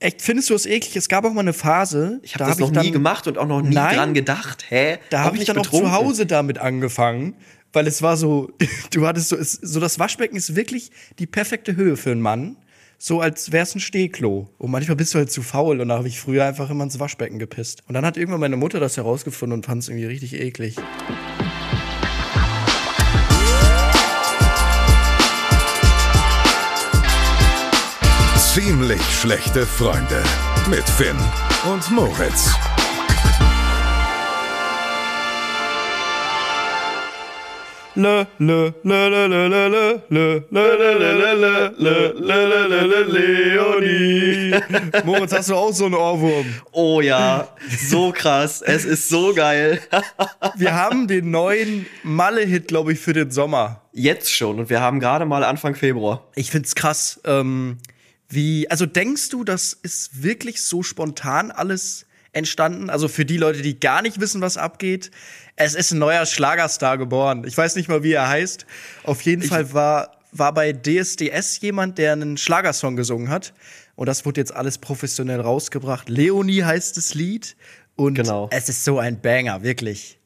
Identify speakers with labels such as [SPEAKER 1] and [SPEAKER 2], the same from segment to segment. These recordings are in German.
[SPEAKER 1] Echt, findest du es eklig? Es gab auch mal eine Phase.
[SPEAKER 2] Ich habe das hab noch ich dann, nie gemacht und auch noch nie nein, dran gedacht. Hä?
[SPEAKER 1] Da habe ich dann betrunken. auch zu Hause damit angefangen, weil es war so, du hattest so, so das Waschbecken ist wirklich die perfekte Höhe für einen Mann. So als wär's ein Stehklo. Und manchmal bist du halt zu faul und da habe ich früher einfach immer ins Waschbecken gepisst. Und dann hat irgendwann meine Mutter das herausgefunden und fand es irgendwie richtig eklig.
[SPEAKER 3] Ziemlich schlechte Freunde mit Finn und Moritz.
[SPEAKER 1] Le, le, le, le, le, le, le, le, le, le, le, le, Leonie. Moritz, hast du auch so einen Ohrwurm?
[SPEAKER 2] Oh ja, so krass. Es ist so geil.
[SPEAKER 1] Wir haben den neuen Malle-Hit, glaube ich, für den Sommer.
[SPEAKER 2] Jetzt schon und wir haben gerade mal Anfang Februar.
[SPEAKER 1] Ich find's krass. Ähm, wie, also denkst du, das ist wirklich so spontan alles entstanden? Also für die Leute, die gar nicht wissen, was abgeht, es ist ein neuer Schlagerstar geboren. Ich weiß nicht mal, wie er heißt. Auf jeden ich Fall war, war bei DSDS jemand, der einen Schlagersong gesungen hat. Und das wurde jetzt alles professionell rausgebracht. Leonie heißt das Lied. Und genau. es ist so ein Banger, wirklich.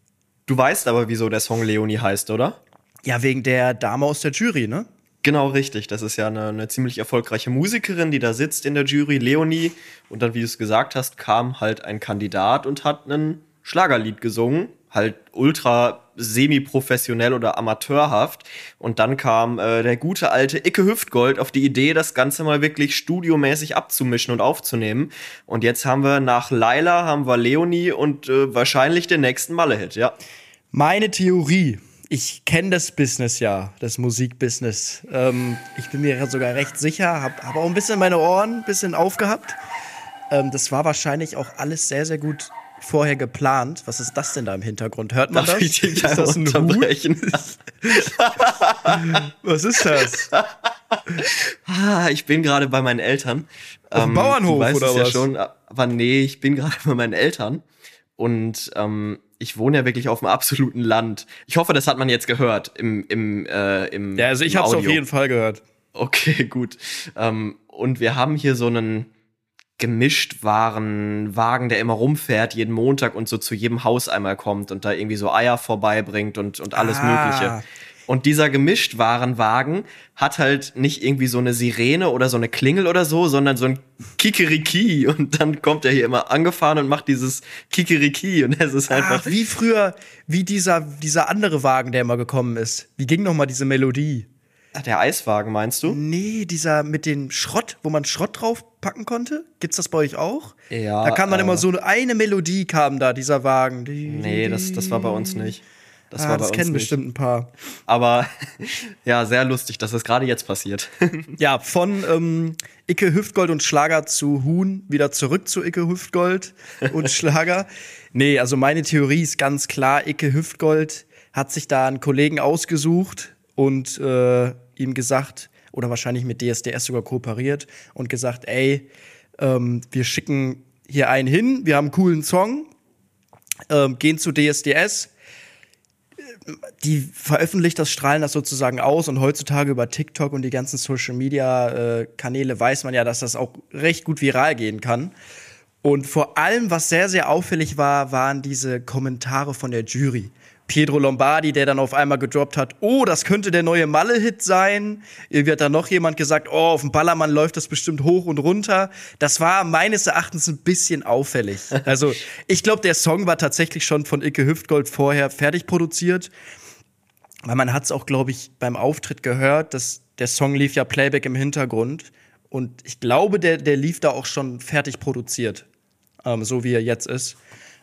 [SPEAKER 2] Du weißt aber, wieso der Song Leonie heißt, oder?
[SPEAKER 1] Ja, wegen der Dame aus der Jury, ne?
[SPEAKER 2] Genau, richtig. Das ist ja eine, eine, ziemlich erfolgreiche Musikerin, die da sitzt in der Jury, Leonie. Und dann, wie du es gesagt hast, kam halt ein Kandidat und hat ein Schlagerlied gesungen. Halt ultra semi-professionell oder amateurhaft. Und dann kam äh, der gute alte Icke Hüftgold auf die Idee, das Ganze mal wirklich studiomäßig abzumischen und aufzunehmen. Und jetzt haben wir nach Laila, haben wir Leonie und äh, wahrscheinlich den nächsten Malle-Hit, ja.
[SPEAKER 1] Meine Theorie ich kenne das Business ja, das Musikbusiness. Ähm, ich bin mir sogar recht sicher, habe hab auch ein bisschen meine Ohren ein bisschen aufgehabt. Ähm, das war wahrscheinlich auch alles sehr, sehr gut vorher geplant. Was ist das denn da im Hintergrund? Hört man Darf das? Ich ist das ein unterbrechen? Was ist das?
[SPEAKER 2] Ah, ich bin gerade bei meinen Eltern.
[SPEAKER 1] Auf dem ähm, Bauernhof oder was? Ja schon,
[SPEAKER 2] aber nee, ich bin gerade bei meinen Eltern und ähm, ich wohne ja wirklich auf dem absoluten Land. Ich hoffe, das hat man jetzt gehört im im äh, im
[SPEAKER 1] Ja, also ich habe es auf jeden Fall gehört.
[SPEAKER 2] Okay, gut. Ähm, und wir haben hier so einen gemischt waren Wagen, der immer rumfährt jeden Montag und so zu jedem Haus einmal kommt und da irgendwie so Eier vorbeibringt und und alles ah. Mögliche. Und dieser Gemischtwarenwagen hat halt nicht irgendwie so eine Sirene oder so eine Klingel oder so, sondern so ein Kikeriki. Und dann kommt er hier immer angefahren und macht dieses Kikeriki. Und es ist einfach.
[SPEAKER 1] Ach, wie früher, wie dieser, dieser andere Wagen, der immer gekommen ist. Wie ging noch mal diese Melodie?
[SPEAKER 2] Ach, der Eiswagen meinst du?
[SPEAKER 1] Nee, dieser mit dem Schrott, wo man Schrott draufpacken konnte. Gibt's das bei euch auch?
[SPEAKER 2] Ja.
[SPEAKER 1] Da kam dann äh, immer so eine Melodie, kam da, dieser Wagen.
[SPEAKER 2] Nee, das, das war bei uns nicht.
[SPEAKER 1] Das, ah, war das kennen nicht. bestimmt ein paar.
[SPEAKER 2] Aber ja, sehr lustig, dass das gerade jetzt passiert.
[SPEAKER 1] ja, von ähm, Icke Hüftgold und Schlager zu Huhn wieder zurück zu Icke Hüftgold und Schlager. nee, also meine Theorie ist ganz klar, Icke Hüftgold hat sich da einen Kollegen ausgesucht und äh, ihm gesagt, oder wahrscheinlich mit DSDS sogar kooperiert und gesagt, ey, ähm, wir schicken hier einen hin, wir haben einen coolen Song, ähm, gehen zu DSDS, die veröffentlicht das, strahlen das sozusagen aus und heutzutage über TikTok und die ganzen Social Media äh, Kanäle weiß man ja, dass das auch recht gut viral gehen kann. Und vor allem, was sehr, sehr auffällig war, waren diese Kommentare von der Jury. Pietro Lombardi, der dann auf einmal gedroppt hat, oh, das könnte der neue Malle-Hit sein. Irgendwie hat da noch jemand gesagt, oh, auf dem Ballermann läuft das bestimmt hoch und runter. Das war meines Erachtens ein bisschen auffällig. Also, ich glaube, der Song war tatsächlich schon von Icke Hüftgold vorher fertig produziert. Weil man hat es auch, glaube ich, beim Auftritt gehört, dass der Song lief ja Playback im Hintergrund. Und ich glaube, der, der lief da auch schon fertig produziert. Ähm, so wie er jetzt ist.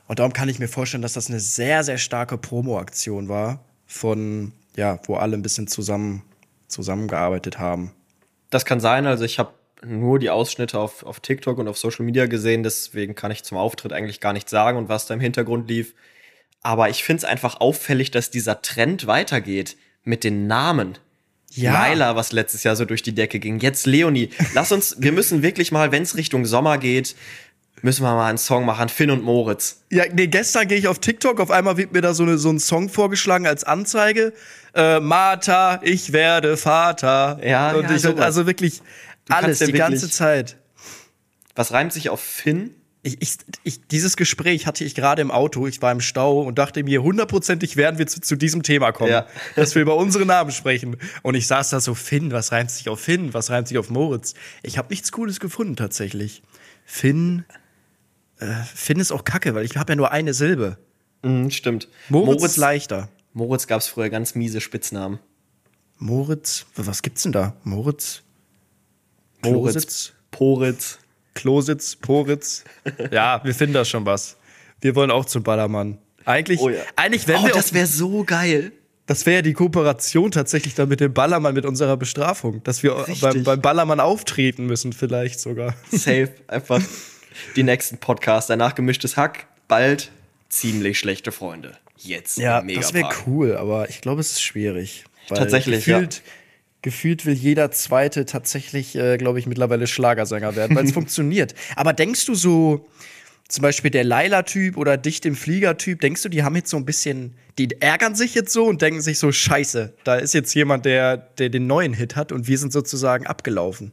[SPEAKER 1] Und darum kann ich mir vorstellen, dass das eine sehr, sehr starke Promo-Aktion war, von, ja, wo alle ein bisschen zusammen, zusammengearbeitet haben.
[SPEAKER 2] Das kann sein, also ich habe nur die Ausschnitte auf, auf TikTok und auf Social Media gesehen, deswegen kann ich zum Auftritt eigentlich gar nichts sagen und was da im Hintergrund lief. Aber ich finde es einfach auffällig, dass dieser Trend weitergeht mit den Namen. Ja. Laila, was letztes Jahr so durch die Decke ging. Jetzt Leonie. Lass uns, wir müssen wirklich mal, wenn es Richtung Sommer geht, müssen wir mal einen Song machen, Finn und Moritz.
[SPEAKER 1] Ja, nee, gestern gehe ich auf TikTok, auf einmal wird mir da so, eine, so ein Song vorgeschlagen als Anzeige. Äh, Martha, ich werde Vater.
[SPEAKER 2] Ja,
[SPEAKER 1] und
[SPEAKER 2] ja,
[SPEAKER 1] ich, also wirklich alles, die ganze Zeit.
[SPEAKER 2] Was reimt sich auf Finn?
[SPEAKER 1] Ich, ich, ich, dieses Gespräch hatte ich gerade im Auto, ich war im Stau und dachte mir, hundertprozentig werden wir zu, zu diesem Thema kommen,
[SPEAKER 2] Ja.
[SPEAKER 1] dass wir über unsere Namen sprechen. Und ich saß da so, Finn, was reimt sich auf Finn, was reimt sich auf Moritz? Ich habe nichts Cooles gefunden tatsächlich. Finn, äh, Finn ist auch kacke, weil ich habe ja nur eine Silbe.
[SPEAKER 2] Mhm, stimmt.
[SPEAKER 1] Moritz, ist leichter.
[SPEAKER 2] Moritz gab es früher ganz miese Spitznamen.
[SPEAKER 1] Moritz, was gibt's denn da? Moritz?
[SPEAKER 2] Moritz,
[SPEAKER 1] Klositz?
[SPEAKER 2] Poritz.
[SPEAKER 1] Klositz, Poritz. Ja, wir finden da schon was. Wir wollen auch zum Ballermann. Eigentlich,
[SPEAKER 2] Oh ja.
[SPEAKER 1] eigentlich wenn
[SPEAKER 2] oh,
[SPEAKER 1] wir
[SPEAKER 2] das wäre so geil.
[SPEAKER 1] das wäre ja die Kooperation tatsächlich dann mit dem Ballermann, mit unserer Bestrafung, dass wir beim, beim Ballermann auftreten müssen, vielleicht sogar.
[SPEAKER 2] Safe. Einfach die nächsten Podcasts. Danach gemischtes Hack. Bald ziemlich schlechte Freunde. Jetzt.
[SPEAKER 1] Ja, das wäre cool, aber ich glaube, es ist schwierig.
[SPEAKER 2] Tatsächlich,
[SPEAKER 1] gefühlt, gefühlt will jeder Zweite tatsächlich, äh, glaube ich, mittlerweile Schlagersänger werden, weil es funktioniert. Aber denkst du so, zum Beispiel der Laila-Typ oder Dicht im Flieger-Typ, denkst du, die haben jetzt so ein bisschen, die ärgern sich jetzt so und denken sich so, scheiße, da ist jetzt jemand, der, der den neuen Hit hat und wir sind sozusagen abgelaufen.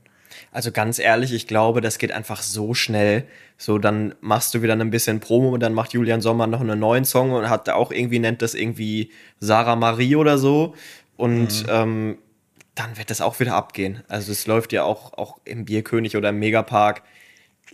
[SPEAKER 2] Also ganz ehrlich, ich glaube, das geht einfach so schnell. So, dann machst du wieder ein bisschen Promo und dann macht Julian Sommer noch einen neuen Song und hat auch irgendwie, nennt das irgendwie Sarah Marie oder so. Und ähm, dann wird das auch wieder abgehen. Also es läuft ja auch, auch im Bierkönig oder im Megapark,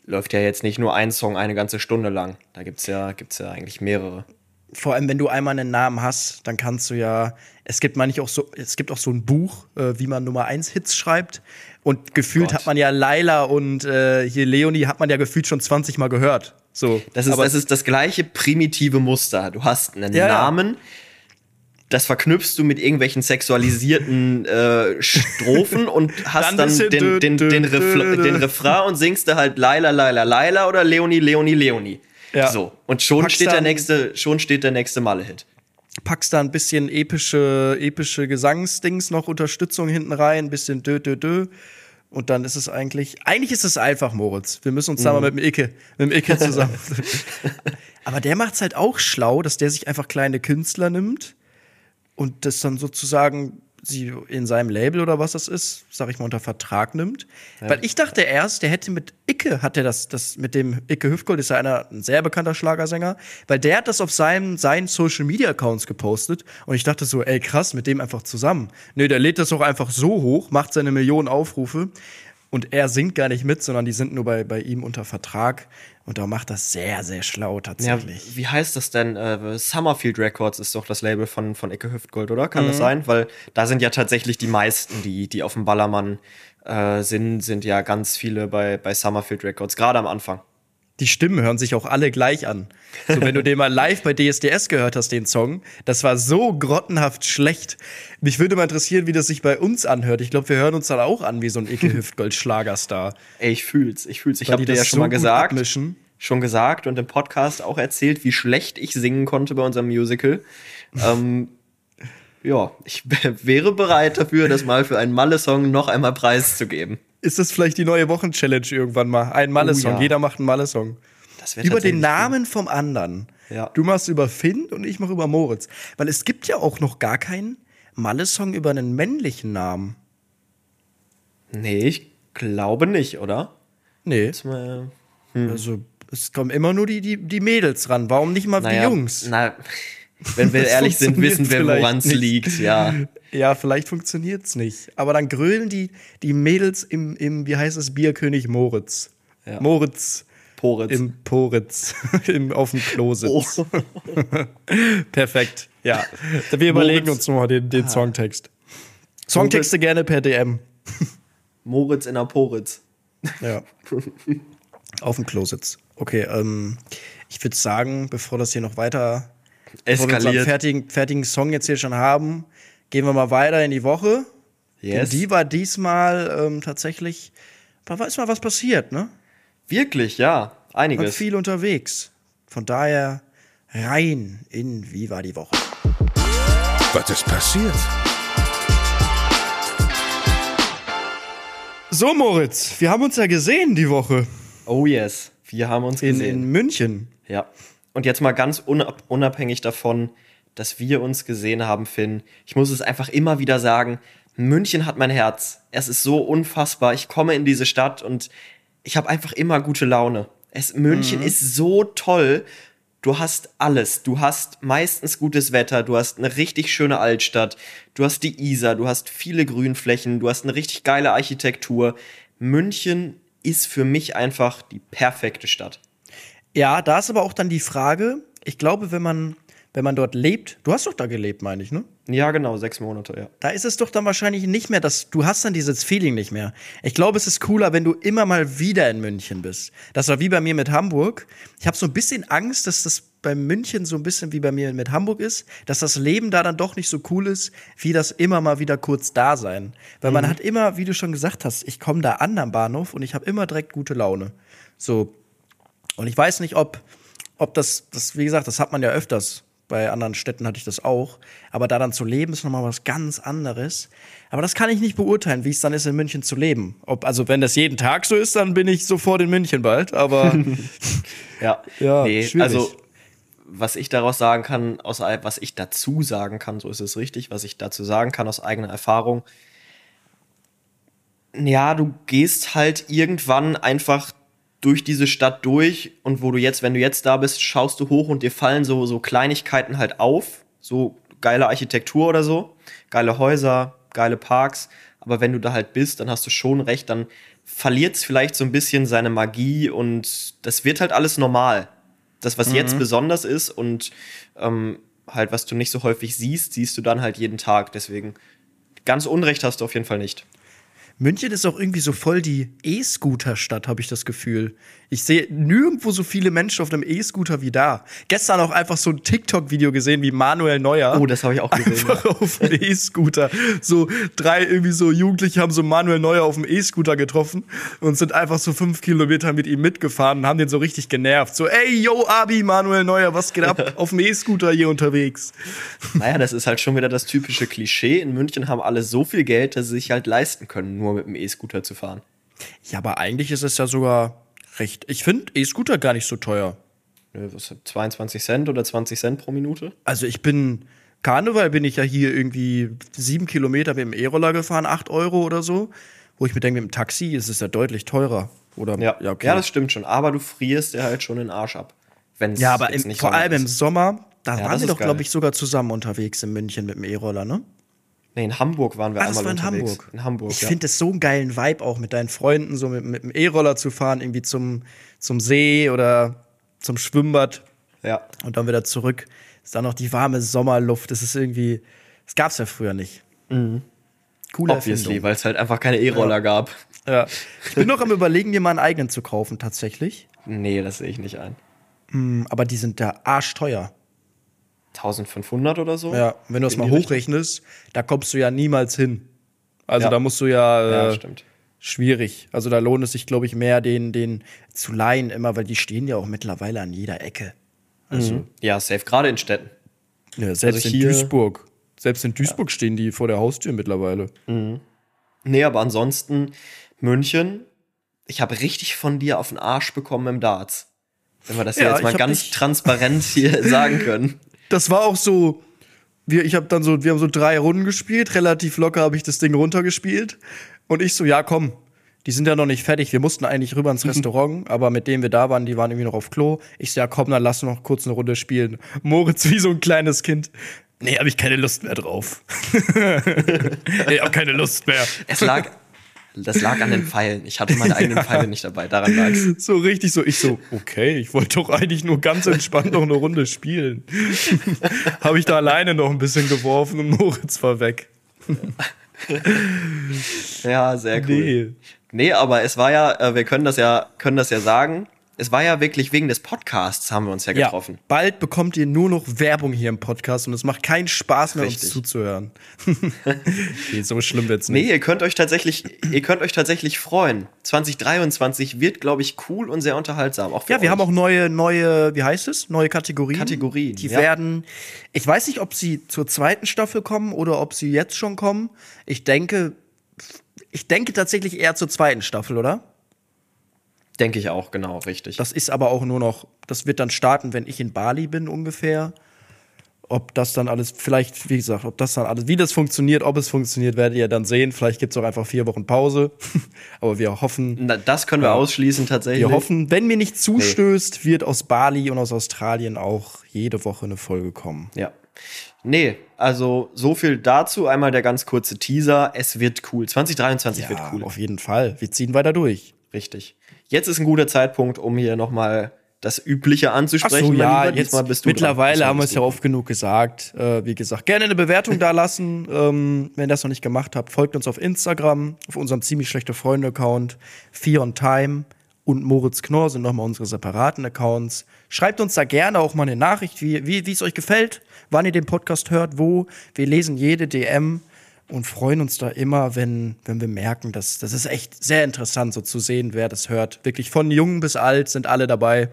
[SPEAKER 2] läuft ja jetzt nicht nur ein Song eine ganze Stunde lang. Da gibt's ja, gibt's ja eigentlich mehrere.
[SPEAKER 1] vor allem, wenn du einmal einen Namen hast, dann kannst du ja, es gibt manchmal auch so, es gibt auch so ein Buch, äh, wie man Nummer 1 Hits schreibt. Und gefühlt
[SPEAKER 2] Gott.
[SPEAKER 1] hat man ja Laila und äh, hier Leonie hat man ja gefühlt schon 20 Mal gehört. So.
[SPEAKER 2] Das ist,
[SPEAKER 1] Aber
[SPEAKER 2] das ist das gleiche primitive Muster. Du hast einen
[SPEAKER 1] Ja.
[SPEAKER 2] Namen, das verknüpfst du mit irgendwelchen sexualisierten äh, Strophen und hast
[SPEAKER 1] Dann
[SPEAKER 2] dann, den, den, den, Refla den Refrain und singst da halt Laila, Laila, Laila oder Leonie, Leonie, Leonie.
[SPEAKER 1] Ja.
[SPEAKER 2] So. Und schon
[SPEAKER 1] Packst
[SPEAKER 2] steht, der nächste, schon steht der nächste Malle-Hit.
[SPEAKER 1] Packst da ein bisschen epische, epische Gesangsdings noch, Unterstützung hinten rein, ein bisschen dö, dö, dö. Und dann ist es eigentlich, eigentlich ist es einfach, Moritz. Wir müssen uns da mal mit dem Icke, mit dem Icke zusammen. Aber der macht's halt auch schlau, dass der sich einfach kleine Künstler nimmt und das dann sozusagen sie in seinem Label oder was das ist, sag ich mal, unter Vertrag nimmt. Weil ich dachte erst, der hätte mit Icke, hat er das, das mit dem Icke Hüftgold, ist ja einer, ein sehr bekannter Schlagersänger, weil der hat das auf seinem, seinen Social Media Accounts gepostet und ich dachte so, ey krass, mit dem einfach zusammen. Nö, der lädt das auch einfach so hoch, macht seine Millionen Aufrufe und er singt gar nicht mit, sondern die sind nur bei, bei ihm unter Vertrag und da macht das sehr, sehr schlau
[SPEAKER 2] Ja,
[SPEAKER 1] tatsächlich.
[SPEAKER 2] wie heißt das denn? Äh, Summerfield Records ist doch das Label von, von Ecke Hüftgold, oder? Kann
[SPEAKER 1] Mhm.
[SPEAKER 2] das sein? Weil da sind ja tatsächlich die meisten, die, die auf dem Ballermann äh, sind, sind ja ganz viele bei, bei Summerfield Records, gerade am Anfang.
[SPEAKER 1] Die Stimmen hören sich auch alle gleich an. So, wenn du den mal live bei DSDS gehört hast, den Song, das war so grottenhaft schlecht. Mich würde mal interessieren, wie das sich bei uns anhört. Ich glaube, wir hören uns dann auch an wie so ein Icke Hüftgold Schlagerstar.
[SPEAKER 2] Ey, ich fühl's, ich fühl's. Ich habe dir ja schon
[SPEAKER 1] so
[SPEAKER 2] mal gesagt,
[SPEAKER 1] abmischen.
[SPEAKER 2] schon gesagt und im Podcast auch erzählt, wie schlecht ich singen konnte bei unserem Musical. ähm, ja, ich wäre bereit dafür, das mal für einen Malle-Song noch einmal preiszugeben.
[SPEAKER 1] Ist das vielleicht die neue Wochenchallenge irgendwann mal? Ein Malle-Song.
[SPEAKER 2] Oh ja.
[SPEAKER 1] Jeder macht einen Malle-Song. Über den Namen vom anderen.
[SPEAKER 2] Ja.
[SPEAKER 1] Du machst über Finn und ich mache über Moritz. Weil es gibt ja auch noch gar keinen Malle-Song über einen männlichen Namen.
[SPEAKER 2] Nee, ich glaube nicht, oder?
[SPEAKER 1] Nee.
[SPEAKER 2] Mal-
[SPEAKER 1] Also, es kommen immer nur die, die, die Mädels ran. Warum nicht mal die Jungs?
[SPEAKER 2] Na, wenn wir ehrlich sind,
[SPEAKER 1] funktioniert
[SPEAKER 2] wissen wir, woran es liegt, ja.
[SPEAKER 1] Ja, vielleicht funktioniert's nicht. Aber dann grölen die, die Mädels im, im, wie heißt es, Bierkönig Moritz.
[SPEAKER 2] Ja.
[SPEAKER 1] Moritz
[SPEAKER 2] Poritz.
[SPEAKER 1] im Poritz, im, auf dem Klo sitzt.
[SPEAKER 2] Oh.
[SPEAKER 1] Perfekt, ja. Wir überlegen
[SPEAKER 2] Moritz.
[SPEAKER 1] uns nochmal den, den Songtext. Songtexte gerne per DM.
[SPEAKER 2] Moritz in der Poritz.
[SPEAKER 1] Ja. auf dem Klo sitzt. Okay, ähm, ich würde sagen, bevor das hier noch weiter Bevor wir unseren
[SPEAKER 2] Eskaliert.
[SPEAKER 1] fertigen, fertigen Song jetzt hier schon haben, gehen wir mal weiter in die Woche.
[SPEAKER 2] Yes.
[SPEAKER 1] Denn die war diesmal ähm, tatsächlich, da ist mal was passiert, ne?
[SPEAKER 2] Wirklich, ja. Einiges.
[SPEAKER 1] viel unterwegs. Von daher rein in Wie war die Woche?
[SPEAKER 3] Was ist passiert?
[SPEAKER 1] So, Moritz, wir haben uns ja gesehen die Woche
[SPEAKER 2] Oh yes. Wir haben uns
[SPEAKER 1] in,
[SPEAKER 2] gesehen.
[SPEAKER 1] in München.
[SPEAKER 2] Ja. Und jetzt mal ganz unab unabhängig davon, dass wir uns gesehen haben, Finn. Ich muss es einfach immer wieder sagen. München hat mein Herz. Es ist so unfassbar. Ich komme in diese Stadt und ich habe einfach immer gute Laune. Es, München
[SPEAKER 1] Mhm.
[SPEAKER 2] ist so toll. Du hast alles. Du hast meistens gutes Wetter, du hast eine richtig schöne Altstadt, du hast die Isar, du hast viele Grünflächen, du hast eine richtig geile Architektur. München ist für mich einfach die perfekte Stadt.
[SPEAKER 1] Ja, da ist aber auch dann die Frage, ich glaube, wenn man, wenn man dort lebt, du hast doch da gelebt, meine ich, ne?
[SPEAKER 2] Ja, genau, sechs Monate, ja.
[SPEAKER 1] Da ist es doch dann wahrscheinlich nicht mehr, dass du hast dann dieses Feeling nicht mehr. Ich glaube, es ist cooler, wenn du immer mal wieder in München bist. Das war wie bei mir mit Hamburg. Ich habe so ein bisschen Angst, dass das bei München so ein bisschen wie bei mir mit Hamburg ist, dass das Leben da dann doch nicht so cool ist, wie das immer mal wieder kurz da sein. Weil man hat immer, wie du schon gesagt hast, ich komme da an am Bahnhof und ich habe immer direkt gute Laune. So. Und ich weiß nicht, ob, ob das, das, wie gesagt, das hat man ja öfters. Bei anderen Städten hatte ich das auch. Aber da dann zu leben, ist nochmal was ganz anderes. Aber das kann ich nicht beurteilen, wie es dann ist, in München zu leben. Ob, also, wenn das jeden Tag so ist, dann bin ich sofort in München bald. Aber
[SPEAKER 2] Ja,
[SPEAKER 1] Ja,
[SPEAKER 2] nee,
[SPEAKER 1] schwierig.
[SPEAKER 2] also was ich daraus sagen kann, aus, was ich dazu sagen kann, so ist es richtig, was ich dazu sagen kann aus eigener Erfahrung. Ja, du gehst halt irgendwann einfach durch diese Stadt durch und wo du jetzt, wenn du jetzt da bist, schaust du hoch und dir fallen so, so Kleinigkeiten halt auf, so geile Architektur oder so, geile Häuser, geile Parks, aber wenn du da halt bist, dann hast du schon recht, dann verliert es vielleicht so ein bisschen seine Magie und das wird halt alles normal. Das, was jetzt besonders ist und ähm, halt, was du nicht so häufig siehst, siehst du dann halt jeden Tag. Deswegen ganz Unrecht hast du auf jeden Fall nicht.
[SPEAKER 1] München ist auch irgendwie so voll die E-Scooter-Stadt, habe ich das Gefühl. Ich sehe nirgendwo so viele Menschen auf einem E-Scooter wie da. Gestern auch einfach so ein TikTok-Video gesehen, wie Manuel Neuer.
[SPEAKER 2] Oh, das habe ich auch gesehen.
[SPEAKER 1] Einfach auf dem E-Scooter. So drei irgendwie so Jugendliche haben so Manuel Neuer auf dem E-Scooter getroffen und sind einfach so fünf Kilometer mit ihm mitgefahren und haben den so richtig genervt. So, ey, yo, Abi, Manuel Neuer, was geht ab? auf dem E-Scooter hier unterwegs.
[SPEAKER 2] Naja, das ist halt schon wieder das typische Klischee. In München haben alle so viel Geld, dass sie sich halt leisten können, nur mit dem E-Scooter zu fahren.
[SPEAKER 1] Ja, aber eigentlich ist es ja sogar recht. Ich finde E-Scooter gar nicht so teuer.
[SPEAKER 2] Nö, Was, hat 22 Cent oder 20 Cent pro Minute?
[SPEAKER 1] Also ich bin, Karneval bin ich ja hier irgendwie sieben Kilometer mit dem E-Roller gefahren, acht Euro oder so. Wo ich mir denke, mit dem Taxi ist es ja deutlich teurer. Oder
[SPEAKER 2] Ja,
[SPEAKER 1] ja, okay.
[SPEAKER 2] ja, das stimmt schon. Aber du frierst dir halt schon den Arsch ab. Wenn's
[SPEAKER 1] ja aber im, vor allem im
[SPEAKER 2] ist.
[SPEAKER 1] Sommer, da
[SPEAKER 2] Ja,
[SPEAKER 1] waren
[SPEAKER 2] ist
[SPEAKER 1] doch, glaube ich, sogar zusammen unterwegs in München mit dem E-Roller, ne?
[SPEAKER 2] Nee, in Hamburg waren wir
[SPEAKER 1] Ah, das
[SPEAKER 2] einmal
[SPEAKER 1] war in
[SPEAKER 2] unterwegs.
[SPEAKER 1] Hamburg.
[SPEAKER 2] In Hamburg,
[SPEAKER 1] ich
[SPEAKER 2] ja.
[SPEAKER 1] finde es so einen geilen Vibe auch mit deinen Freunden, so mit, mit dem E-Roller zu fahren, irgendwie zum, zum See oder zum Schwimmbad.
[SPEAKER 2] Ja.
[SPEAKER 1] und dann wieder zurück. Ist dann noch die warme Sommerluft. Das ist irgendwie, das gab's ja früher nicht. Coole
[SPEAKER 2] Obviously,
[SPEAKER 1] Erfindung.
[SPEAKER 2] weil es halt einfach keine E-Roller gab.
[SPEAKER 1] Ja. Ich bin noch am überlegen, mir mal einen eigenen zu kaufen, tatsächlich.
[SPEAKER 2] Nee, das sehe ich nicht ein.
[SPEAKER 1] Hm, Aber die sind da arschteuer.
[SPEAKER 2] 1500 oder so?
[SPEAKER 1] Ja, wenn du das mal
[SPEAKER 2] die Richtung?
[SPEAKER 1] hochrechnest, da kommst du ja niemals hin. Also
[SPEAKER 2] Ja.
[SPEAKER 1] da musst du ja,
[SPEAKER 2] Ja,
[SPEAKER 1] äh,
[SPEAKER 2] stimmt.
[SPEAKER 1] schwierig. Also da lohnt es sich, glaube ich, mehr, den, den zu leihen immer, weil die stehen ja auch mittlerweile an jeder Ecke.
[SPEAKER 2] Also, ja, safe, gerade in Städten.
[SPEAKER 1] Ja, selbst
[SPEAKER 2] Also
[SPEAKER 1] in
[SPEAKER 2] hier-
[SPEAKER 1] Duisburg. Selbst in Duisburg stehen die vor der Haustür mittlerweile.
[SPEAKER 2] Nee, aber ansonsten München, ich habe richtig von dir auf den Arsch bekommen im Darts. Wenn wir das
[SPEAKER 1] Ja,
[SPEAKER 2] jetzt mal ganz transparent hier sagen können.
[SPEAKER 1] Das war auch so. Wir, ich habe dann so, wir haben so drei Runden gespielt, relativ locker habe ich das Ding runtergespielt. Und ich so, ja, komm, die sind ja noch nicht fertig. Wir mussten eigentlich rüber ins Restaurant, aber mit denen wir da waren, die waren irgendwie noch auf Klo. Ich so, ja, komm, dann lass noch kurz eine Runde spielen. Moritz wie so ein kleines Kind. Nee, habe ich keine Lust mehr drauf. ich hab keine Lust mehr.
[SPEAKER 2] Es lag, das lag an den Pfeilen. Ich hatte meine eigenen Pfeile nicht dabei, daran lag's.
[SPEAKER 1] So richtig so, ich so, okay, ich wollte doch eigentlich nur ganz entspannt noch eine Runde spielen. habe ich da alleine noch ein bisschen geworfen und Moritz war weg.
[SPEAKER 2] Ja, sehr cool.
[SPEAKER 1] Nee.
[SPEAKER 2] Nee, aber es war ja, äh, wir können das ja, können das ja sagen. Es war ja wirklich wegen des Podcasts haben wir uns ja getroffen.
[SPEAKER 1] Ja, bald bekommt ihr nur noch Werbung hier im Podcast und es macht keinen Spaß mehr,
[SPEAKER 2] Richtig.
[SPEAKER 1] uns zuzuhören. nee, so schlimm wird's nicht.
[SPEAKER 2] Nee, ihr könnt euch tatsächlich, ihr könnt euch tatsächlich freuen. 2023 wird, glaube ich, cool und sehr unterhaltsam. Auch für
[SPEAKER 1] Ja, wir
[SPEAKER 2] euch.
[SPEAKER 1] haben auch neue, neue, wie heißt es? Neue Kategorien.
[SPEAKER 2] Kategorien,
[SPEAKER 1] Die
[SPEAKER 2] ja.
[SPEAKER 1] werden, ich weiß nicht, ob sie zur zweiten Staffel kommen oder ob sie jetzt schon kommen. Ich denke, ich denke tatsächlich eher zur zweiten Staffel, oder?
[SPEAKER 2] Denke ich auch, genau, richtig.
[SPEAKER 1] Das ist aber auch nur noch, das wird dann starten, wenn ich in Bali bin ungefähr. ob das dann alles, vielleicht, wie gesagt, ob das dann alles, wie das funktioniert, ob es funktioniert, werdet ihr dann sehen. Vielleicht gibt es auch einfach vier Wochen Pause. Aber wir hoffen.
[SPEAKER 2] Na, das können wir
[SPEAKER 1] Ja.
[SPEAKER 2] ausschließen tatsächlich.
[SPEAKER 1] Wir hoffen, wenn mir nicht zustößt, wird aus Bali und aus Australien auch jede Woche eine Folge kommen.
[SPEAKER 2] Ja. Nee, also so viel dazu. Einmal der ganz kurze Teaser. Es wird cool. 2023 wird cool.
[SPEAKER 1] auf jeden Fall. Wir ziehen weiter durch.
[SPEAKER 2] Richtig. Jetzt ist ein guter Zeitpunkt, um hier nochmal das Übliche
[SPEAKER 1] Ach
[SPEAKER 2] anzusprechen.
[SPEAKER 1] so,
[SPEAKER 2] mein
[SPEAKER 1] ja,
[SPEAKER 2] Lieber.
[SPEAKER 1] jetzt
[SPEAKER 2] Diesmal bist du
[SPEAKER 1] mittlerweile haben wir es ja oft genug gesagt. Äh, wie gesagt, gerne eine Bewertung da lassen. Ähm, wenn ihr das noch nicht gemacht habt, folgt uns auf Instagram, auf unserem ziemlich schlechte Freunde-Account. Fear on Time und Moritz Knorr sind nochmal unsere separaten Accounts. Schreibt uns da gerne auch mal eine Nachricht, wie, wie, wie es euch gefällt, wann ihr den Podcast hört, wo. Wir lesen jede DM und freuen uns da immer, wenn, wenn wir merken, dass das ist echt sehr interessant, so zu sehen, wer das hört. Wirklich von jung bis alt sind alle dabei.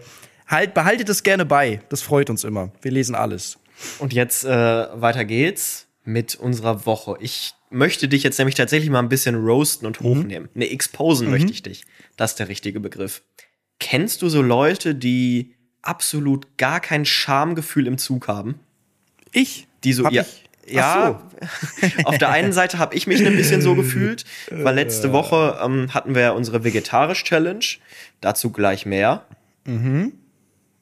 [SPEAKER 1] Halt, behaltet es gerne bei. Das freut uns immer. Wir lesen alles.
[SPEAKER 2] Und jetzt äh, weiter geht's mit unserer Woche. Ich möchte dich jetzt nämlich tatsächlich mal ein bisschen roasten und hochnehmen. Ne, exposen möchte ich dich. Das ist der richtige Begriff. Kennst du so Leute, die absolut gar kein Schamgefühl im Zug haben?
[SPEAKER 1] Ich?
[SPEAKER 2] die so
[SPEAKER 1] Hab
[SPEAKER 2] ja,
[SPEAKER 1] ich?
[SPEAKER 2] Ja auf der einen Seite habe ich mich ein bisschen so gefühlt, weil letzte Woche ähm, hatten wir ja unsere vegetarisch Challenge, dazu gleich mehr.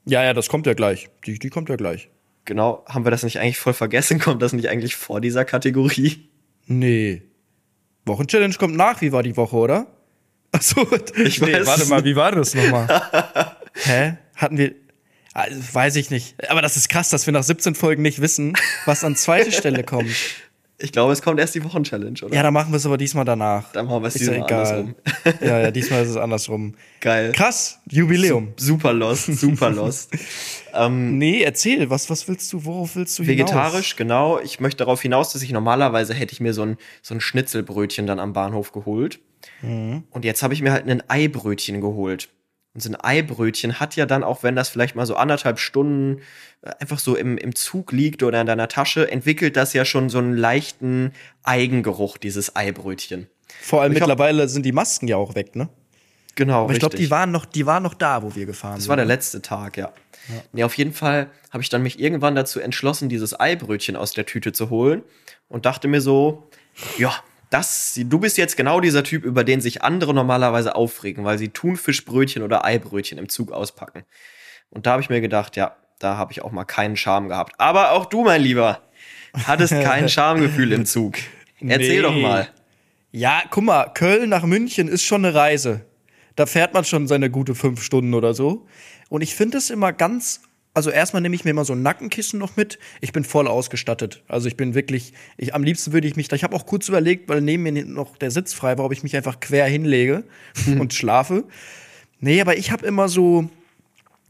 [SPEAKER 1] Ja, ja, das kommt ja gleich. Die, die kommt ja gleich.
[SPEAKER 2] Genau, haben wir das nicht eigentlich voll vergessen? Kommt das nicht eigentlich vor dieser Kategorie?
[SPEAKER 1] Nee. Wochenchallenge kommt nach. Wie war die Woche, oder? Achso,
[SPEAKER 2] Ich weiß
[SPEAKER 1] Warte mal, wie war das nochmal? Hä? Hatten wir. Also, weiß ich nicht. Aber das ist krass, dass wir nach 17 Folgen nicht wissen, was an zweiter Stelle kommt.
[SPEAKER 2] Ich glaube, es kommt erst die Wochenchallenge, oder?
[SPEAKER 1] Ja, dann machen wir es aber diesmal danach.
[SPEAKER 2] Dann machen wir es
[SPEAKER 1] ja
[SPEAKER 2] diesmal
[SPEAKER 1] egal.
[SPEAKER 2] andersrum.
[SPEAKER 1] Ja, ja, diesmal ist es andersrum.
[SPEAKER 2] Geil.
[SPEAKER 1] Krass, Jubiläum.
[SPEAKER 2] Super lost, super lost. ähm,
[SPEAKER 1] Nee, erzähl, was, was willst du, worauf willst du hinaus?
[SPEAKER 2] vegetarisch, genau. Ich möchte darauf hinaus, dass ich normalerweise hätte ich mir so ein, so ein Schnitzelbrötchen dann am Bahnhof geholt. Und jetzt habe ich mir halt ein Eibrötchen geholt. Und so ein Eibrötchen hat ja dann, auch wenn das vielleicht mal so anderthalb Stunden äh, einfach so im, im Zug liegt oder in deiner Tasche, entwickelt das ja schon so einen leichten Eigengeruch, dieses Eibrötchen.
[SPEAKER 1] Vor allem
[SPEAKER 2] Ich hab-
[SPEAKER 1] mittlerweile sind die Masken ja auch weg, ne?
[SPEAKER 2] Genau,
[SPEAKER 1] Aber ich glaube, die waren noch, die waren noch da, wo wir gefahren
[SPEAKER 2] Das
[SPEAKER 1] sind.
[SPEAKER 2] war der letzte Tag, ja. Nee, auf jeden Fall habe ich dann mich irgendwann dazu entschlossen, dieses Eibrötchen aus der Tüte zu holen und dachte mir so, ja, das, du bist jetzt genau dieser Typ, über den sich andere normalerweise aufregen, weil sie Thunfischbrötchen oder Eibrötchen im Zug auspacken. Und da habe ich mir gedacht, ja, da habe ich auch mal keinen Charme gehabt. Aber auch du, mein Lieber, hattest kein Schamgefühl im Zug. Erzähl
[SPEAKER 1] Nee.
[SPEAKER 2] doch mal.
[SPEAKER 1] Ja, guck mal, Köln nach München ist schon eine Reise. Da fährt man schon seine gute fünf Stunden oder so. Und ich finde es immer ganz. Also erstmal nehme ich mir immer so ein Nackenkissen noch mit. Ich bin voll ausgestattet. Also ich bin wirklich, ich, am liebsten würde ich mich da, ich habe auch kurz überlegt, weil neben mir noch der Sitz frei war, ob ich mich einfach quer hinlege und schlafe. Nee, aber ich habe immer so,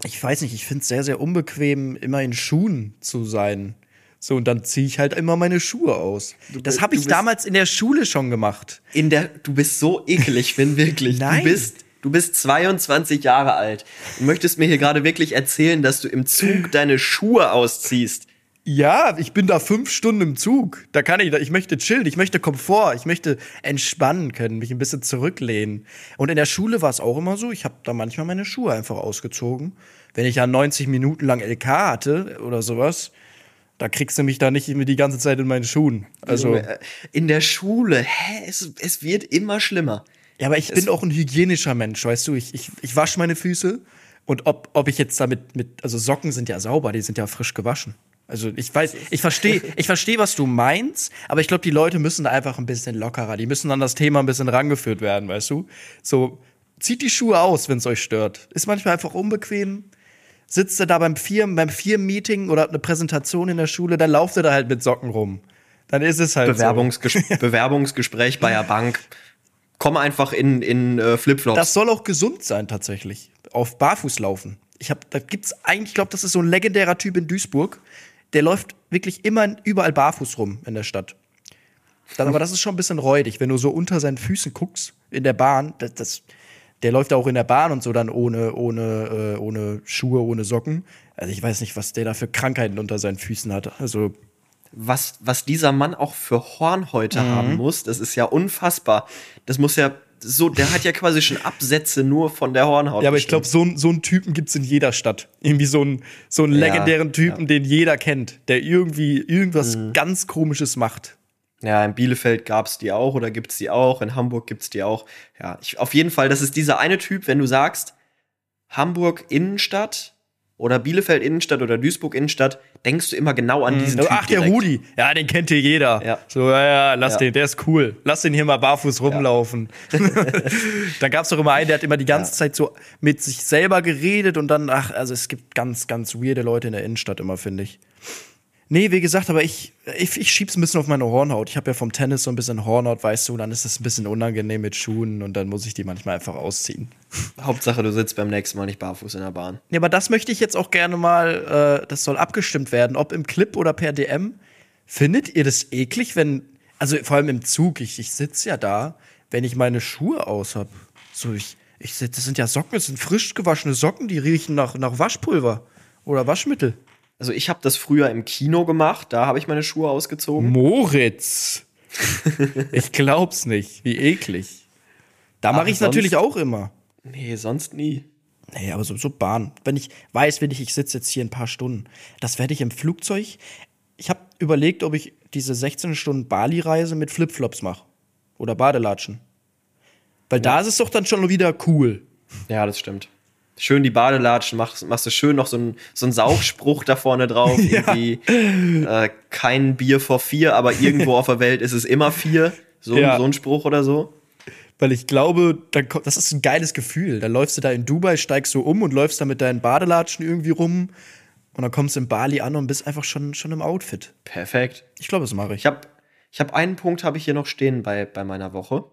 [SPEAKER 1] ich weiß nicht, ich finde es sehr, sehr unbequem, immer in Schuhen zu sein. So, und dann ziehe ich halt immer meine Schuhe aus. das
[SPEAKER 2] bist-
[SPEAKER 1] habe
[SPEAKER 2] du
[SPEAKER 1] ich damals in der Schule schon gemacht.
[SPEAKER 2] In der, du bist so ekelig, Finn, wirklich.
[SPEAKER 1] Nein.
[SPEAKER 2] Du bist, du bist 22 Jahre alt und möchtest mir hier gerade wirklich erzählen, dass du im Zug deine Schuhe ausziehst.
[SPEAKER 1] Ja, ich bin da fünf Stunden im Zug. Da kann ich, ich möchte chillen, ich möchte Komfort, ich möchte entspannen können, mich ein bisschen zurücklehnen. Und in der Schule war es auch immer so, ich habe da manchmal meine Schuhe einfach ausgezogen. Wenn ich ja 90 Minuten lang LK hatte oder sowas, da kriegst du mich da nicht die ganze Zeit in meinen Schuhen. Also,
[SPEAKER 2] in der Schule, hä, es, es wird immer schlimmer.
[SPEAKER 1] Ja, aber ich bin auch ein hygienischer Mensch, weißt du, ich, ich, ich wasche meine Füße und ob, ob ich jetzt damit mit, also Socken sind ja sauber, die sind ja frisch gewaschen. Also ich weiß, ich verstehe, ich verstehe, was du meinst, aber ich glaube, die Leute müssen da einfach ein bisschen lockerer, die müssen an das Thema ein bisschen rangeführt werden, weißt du? So, zieht die Schuhe aus, wenn es euch stört. Ist manchmal einfach unbequem. Sitzt ihr da beim Firmen, beim Firmenmeeting oder eine Präsentation in der Schule, dann lauft ihr da halt mit Socken rum. Dann ist es halt so.
[SPEAKER 2] Bewerbungsges Bewerbungsgespräch bei der Bank. Komm einfach in, in äh, Flipflops.
[SPEAKER 1] Das soll auch gesund sein tatsächlich. Auf Barfuß laufen. Ich habe, da gibt's eigentlich, ich glaube, das ist so ein legendärer Typ in Duisburg. Der läuft wirklich immer überall barfuß rum in der Stadt. Dann, aber das ist schon ein bisschen räudig, wenn du so unter seinen Füßen guckst in der Bahn. Das, das, der läuft auch in der Bahn und so dann ohne, ohne, äh, ohne Schuhe, ohne Socken. Also ich weiß nicht, was der da für Krankheiten unter seinen Füßen hat. Also
[SPEAKER 2] was, was dieser Mann auch für Hornhäute haben muss, das ist ja unfassbar. Das muss ja so, der hat ja quasi schon Absätze nur von der Hornhaut.
[SPEAKER 1] Ja, aber ich glaube, so, so einen Typen gibt's in jeder Stadt. Irgendwie so einen, so einen
[SPEAKER 2] Ja,
[SPEAKER 1] legendären Typen,
[SPEAKER 2] ja.
[SPEAKER 1] den jeder kennt, der irgendwie irgendwas ganz Komisches macht.
[SPEAKER 2] Ja, in Bielefeld gab's die auch oder gibt's die auch, in Hamburg gibt's die auch. Ja, ich, auf jeden Fall, das ist dieser eine Typ, wenn du sagst, Hamburg Innenstadt oder Bielefeld Innenstadt oder Duisburg Innenstadt, denkst du immer genau an diesen Typ
[SPEAKER 1] Ach, der
[SPEAKER 2] direkt.
[SPEAKER 1] Rudi. Ja, den kennt hier jeder.
[SPEAKER 2] Ja.
[SPEAKER 1] So, ja, ja, lass
[SPEAKER 2] Ja.
[SPEAKER 1] den, der ist cool. Lass den hier mal barfuß rumlaufen. dann gab's doch immer einen, der hat immer die ganze Zeit so mit sich selber geredet und dann, ach, also es gibt ganz, ganz weirde Leute in der Innenstadt immer, finde ich. Nee, wie gesagt, aber ich, ich, ich schieb's ein bisschen auf meine Hornhaut. Ich habe ja vom Tennis so ein bisschen Hornhaut, weißt du, dann ist es ein bisschen unangenehm mit Schuhen und dann muss ich die manchmal einfach ausziehen.
[SPEAKER 2] Hauptsache, du sitzt beim nächsten Mal nicht barfuß in der Bahn.
[SPEAKER 1] Ja, aber das möchte ich jetzt auch gerne mal, äh, das soll abgestimmt werden, ob im Clip oder per DM. Findet ihr das eklig, wenn, also vor allem im Zug, ich, ich sitze ja da, wenn ich meine Schuhe aus hab. So, ich, ich das sind ja Socken, das sind frisch gewaschene Socken, die riechen nach, nach Waschpulver oder Waschmittel.
[SPEAKER 2] Also ich habe das früher im Kino gemacht, da habe ich meine Schuhe ausgezogen.
[SPEAKER 1] Moritz! ich glaub's nicht, wie eklig. Da mache ich natürlich auch immer.
[SPEAKER 2] Nee, sonst nie.
[SPEAKER 1] Nee, aber so, so Bahn. Wenn ich weiß, wenn ich, ich sitze jetzt hier ein paar Stunden, das werde ich im Flugzeug. Ich habe überlegt, ob ich diese 16 Stunden Bali-Reise mit Flipflops mache. Oder Badelatschen. Weil da ist es doch dann schon wieder cool.
[SPEAKER 2] Ja, das stimmt. Schön die Badelatschen, machst, machst du schön noch so einen so einen Saugspruch da vorne drauf. Irgendwie äh, kein Bier vor vier, aber irgendwo auf der Welt ist es immer vier. So,
[SPEAKER 1] Ja.
[SPEAKER 2] so ein Spruch oder so.
[SPEAKER 1] Weil ich glaube, das ist ein geiles Gefühl. Dann läufst du da in Dubai, steigst du um und läufst da mit deinen Badelatschen irgendwie rum. Und dann kommst du in Bali an und bist einfach schon, schon im Outfit.
[SPEAKER 2] Perfekt.
[SPEAKER 1] Ich glaube, das mache ich.
[SPEAKER 2] Ich habe ich hab einen Punkt habe ich hier noch stehen bei, bei meiner Woche.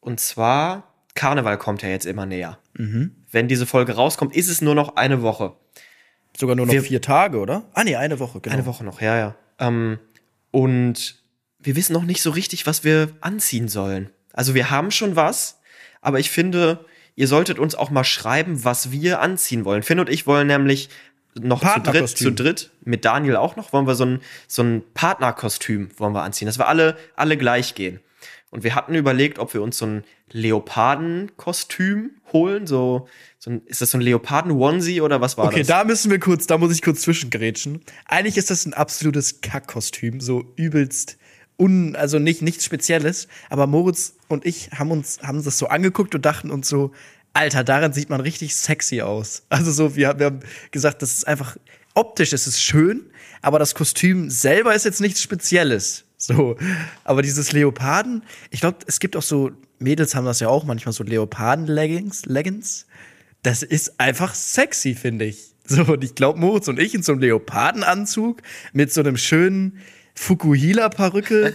[SPEAKER 2] Und zwar, Karneval kommt ja jetzt immer näher. Wenn diese Folge rauskommt, ist es nur noch eine Woche.
[SPEAKER 1] Sogar nur noch
[SPEAKER 2] Wir-
[SPEAKER 1] vier Tage, oder? Ah, nee, eine Woche, genau.
[SPEAKER 2] Eine Woche noch, ja, ja. Ähm, und wir wissen noch nicht so richtig, was wir anziehen sollen. Also wir haben schon was, aber ich finde, ihr solltet uns auch mal schreiben, was wir anziehen wollen. Finn und ich wollen nämlich noch zu dritt, zu dritt, mit Daniel auch noch, wollen wir so ein, so ein Partnerkostüm wollen wir anziehen, dass wir alle, alle gleich gehen. Und wir hatten überlegt, ob wir uns so ein Leopardenkostüm holen, so, so ein, ist das so ein Leoparden-Onesie oder was war
[SPEAKER 1] Okay,
[SPEAKER 2] das?
[SPEAKER 1] da müssen wir kurz, da muss ich kurz zwischengrätschen. Eigentlich ist das ein absolutes Kackkostüm, so übelst un, also nicht nichts Spezielles. Aber Moritz und ich haben uns haben das so angeguckt und dachten uns so, Alter, darin sieht man richtig sexy aus. Also so, wir, wir haben gesagt, das ist einfach optisch, ist es schön, aber das Kostüm selber ist jetzt nichts Spezielles. So, aber dieses Leoparden, ich glaube, es gibt auch so Mädels haben das ja auch manchmal so Leoparden-Leggings, Leggings das ist einfach sexy, finde ich. So, und ich glaube, Moritz und ich in so einem Leopardenanzug mit so einem schönen Fukuhila-Perücke,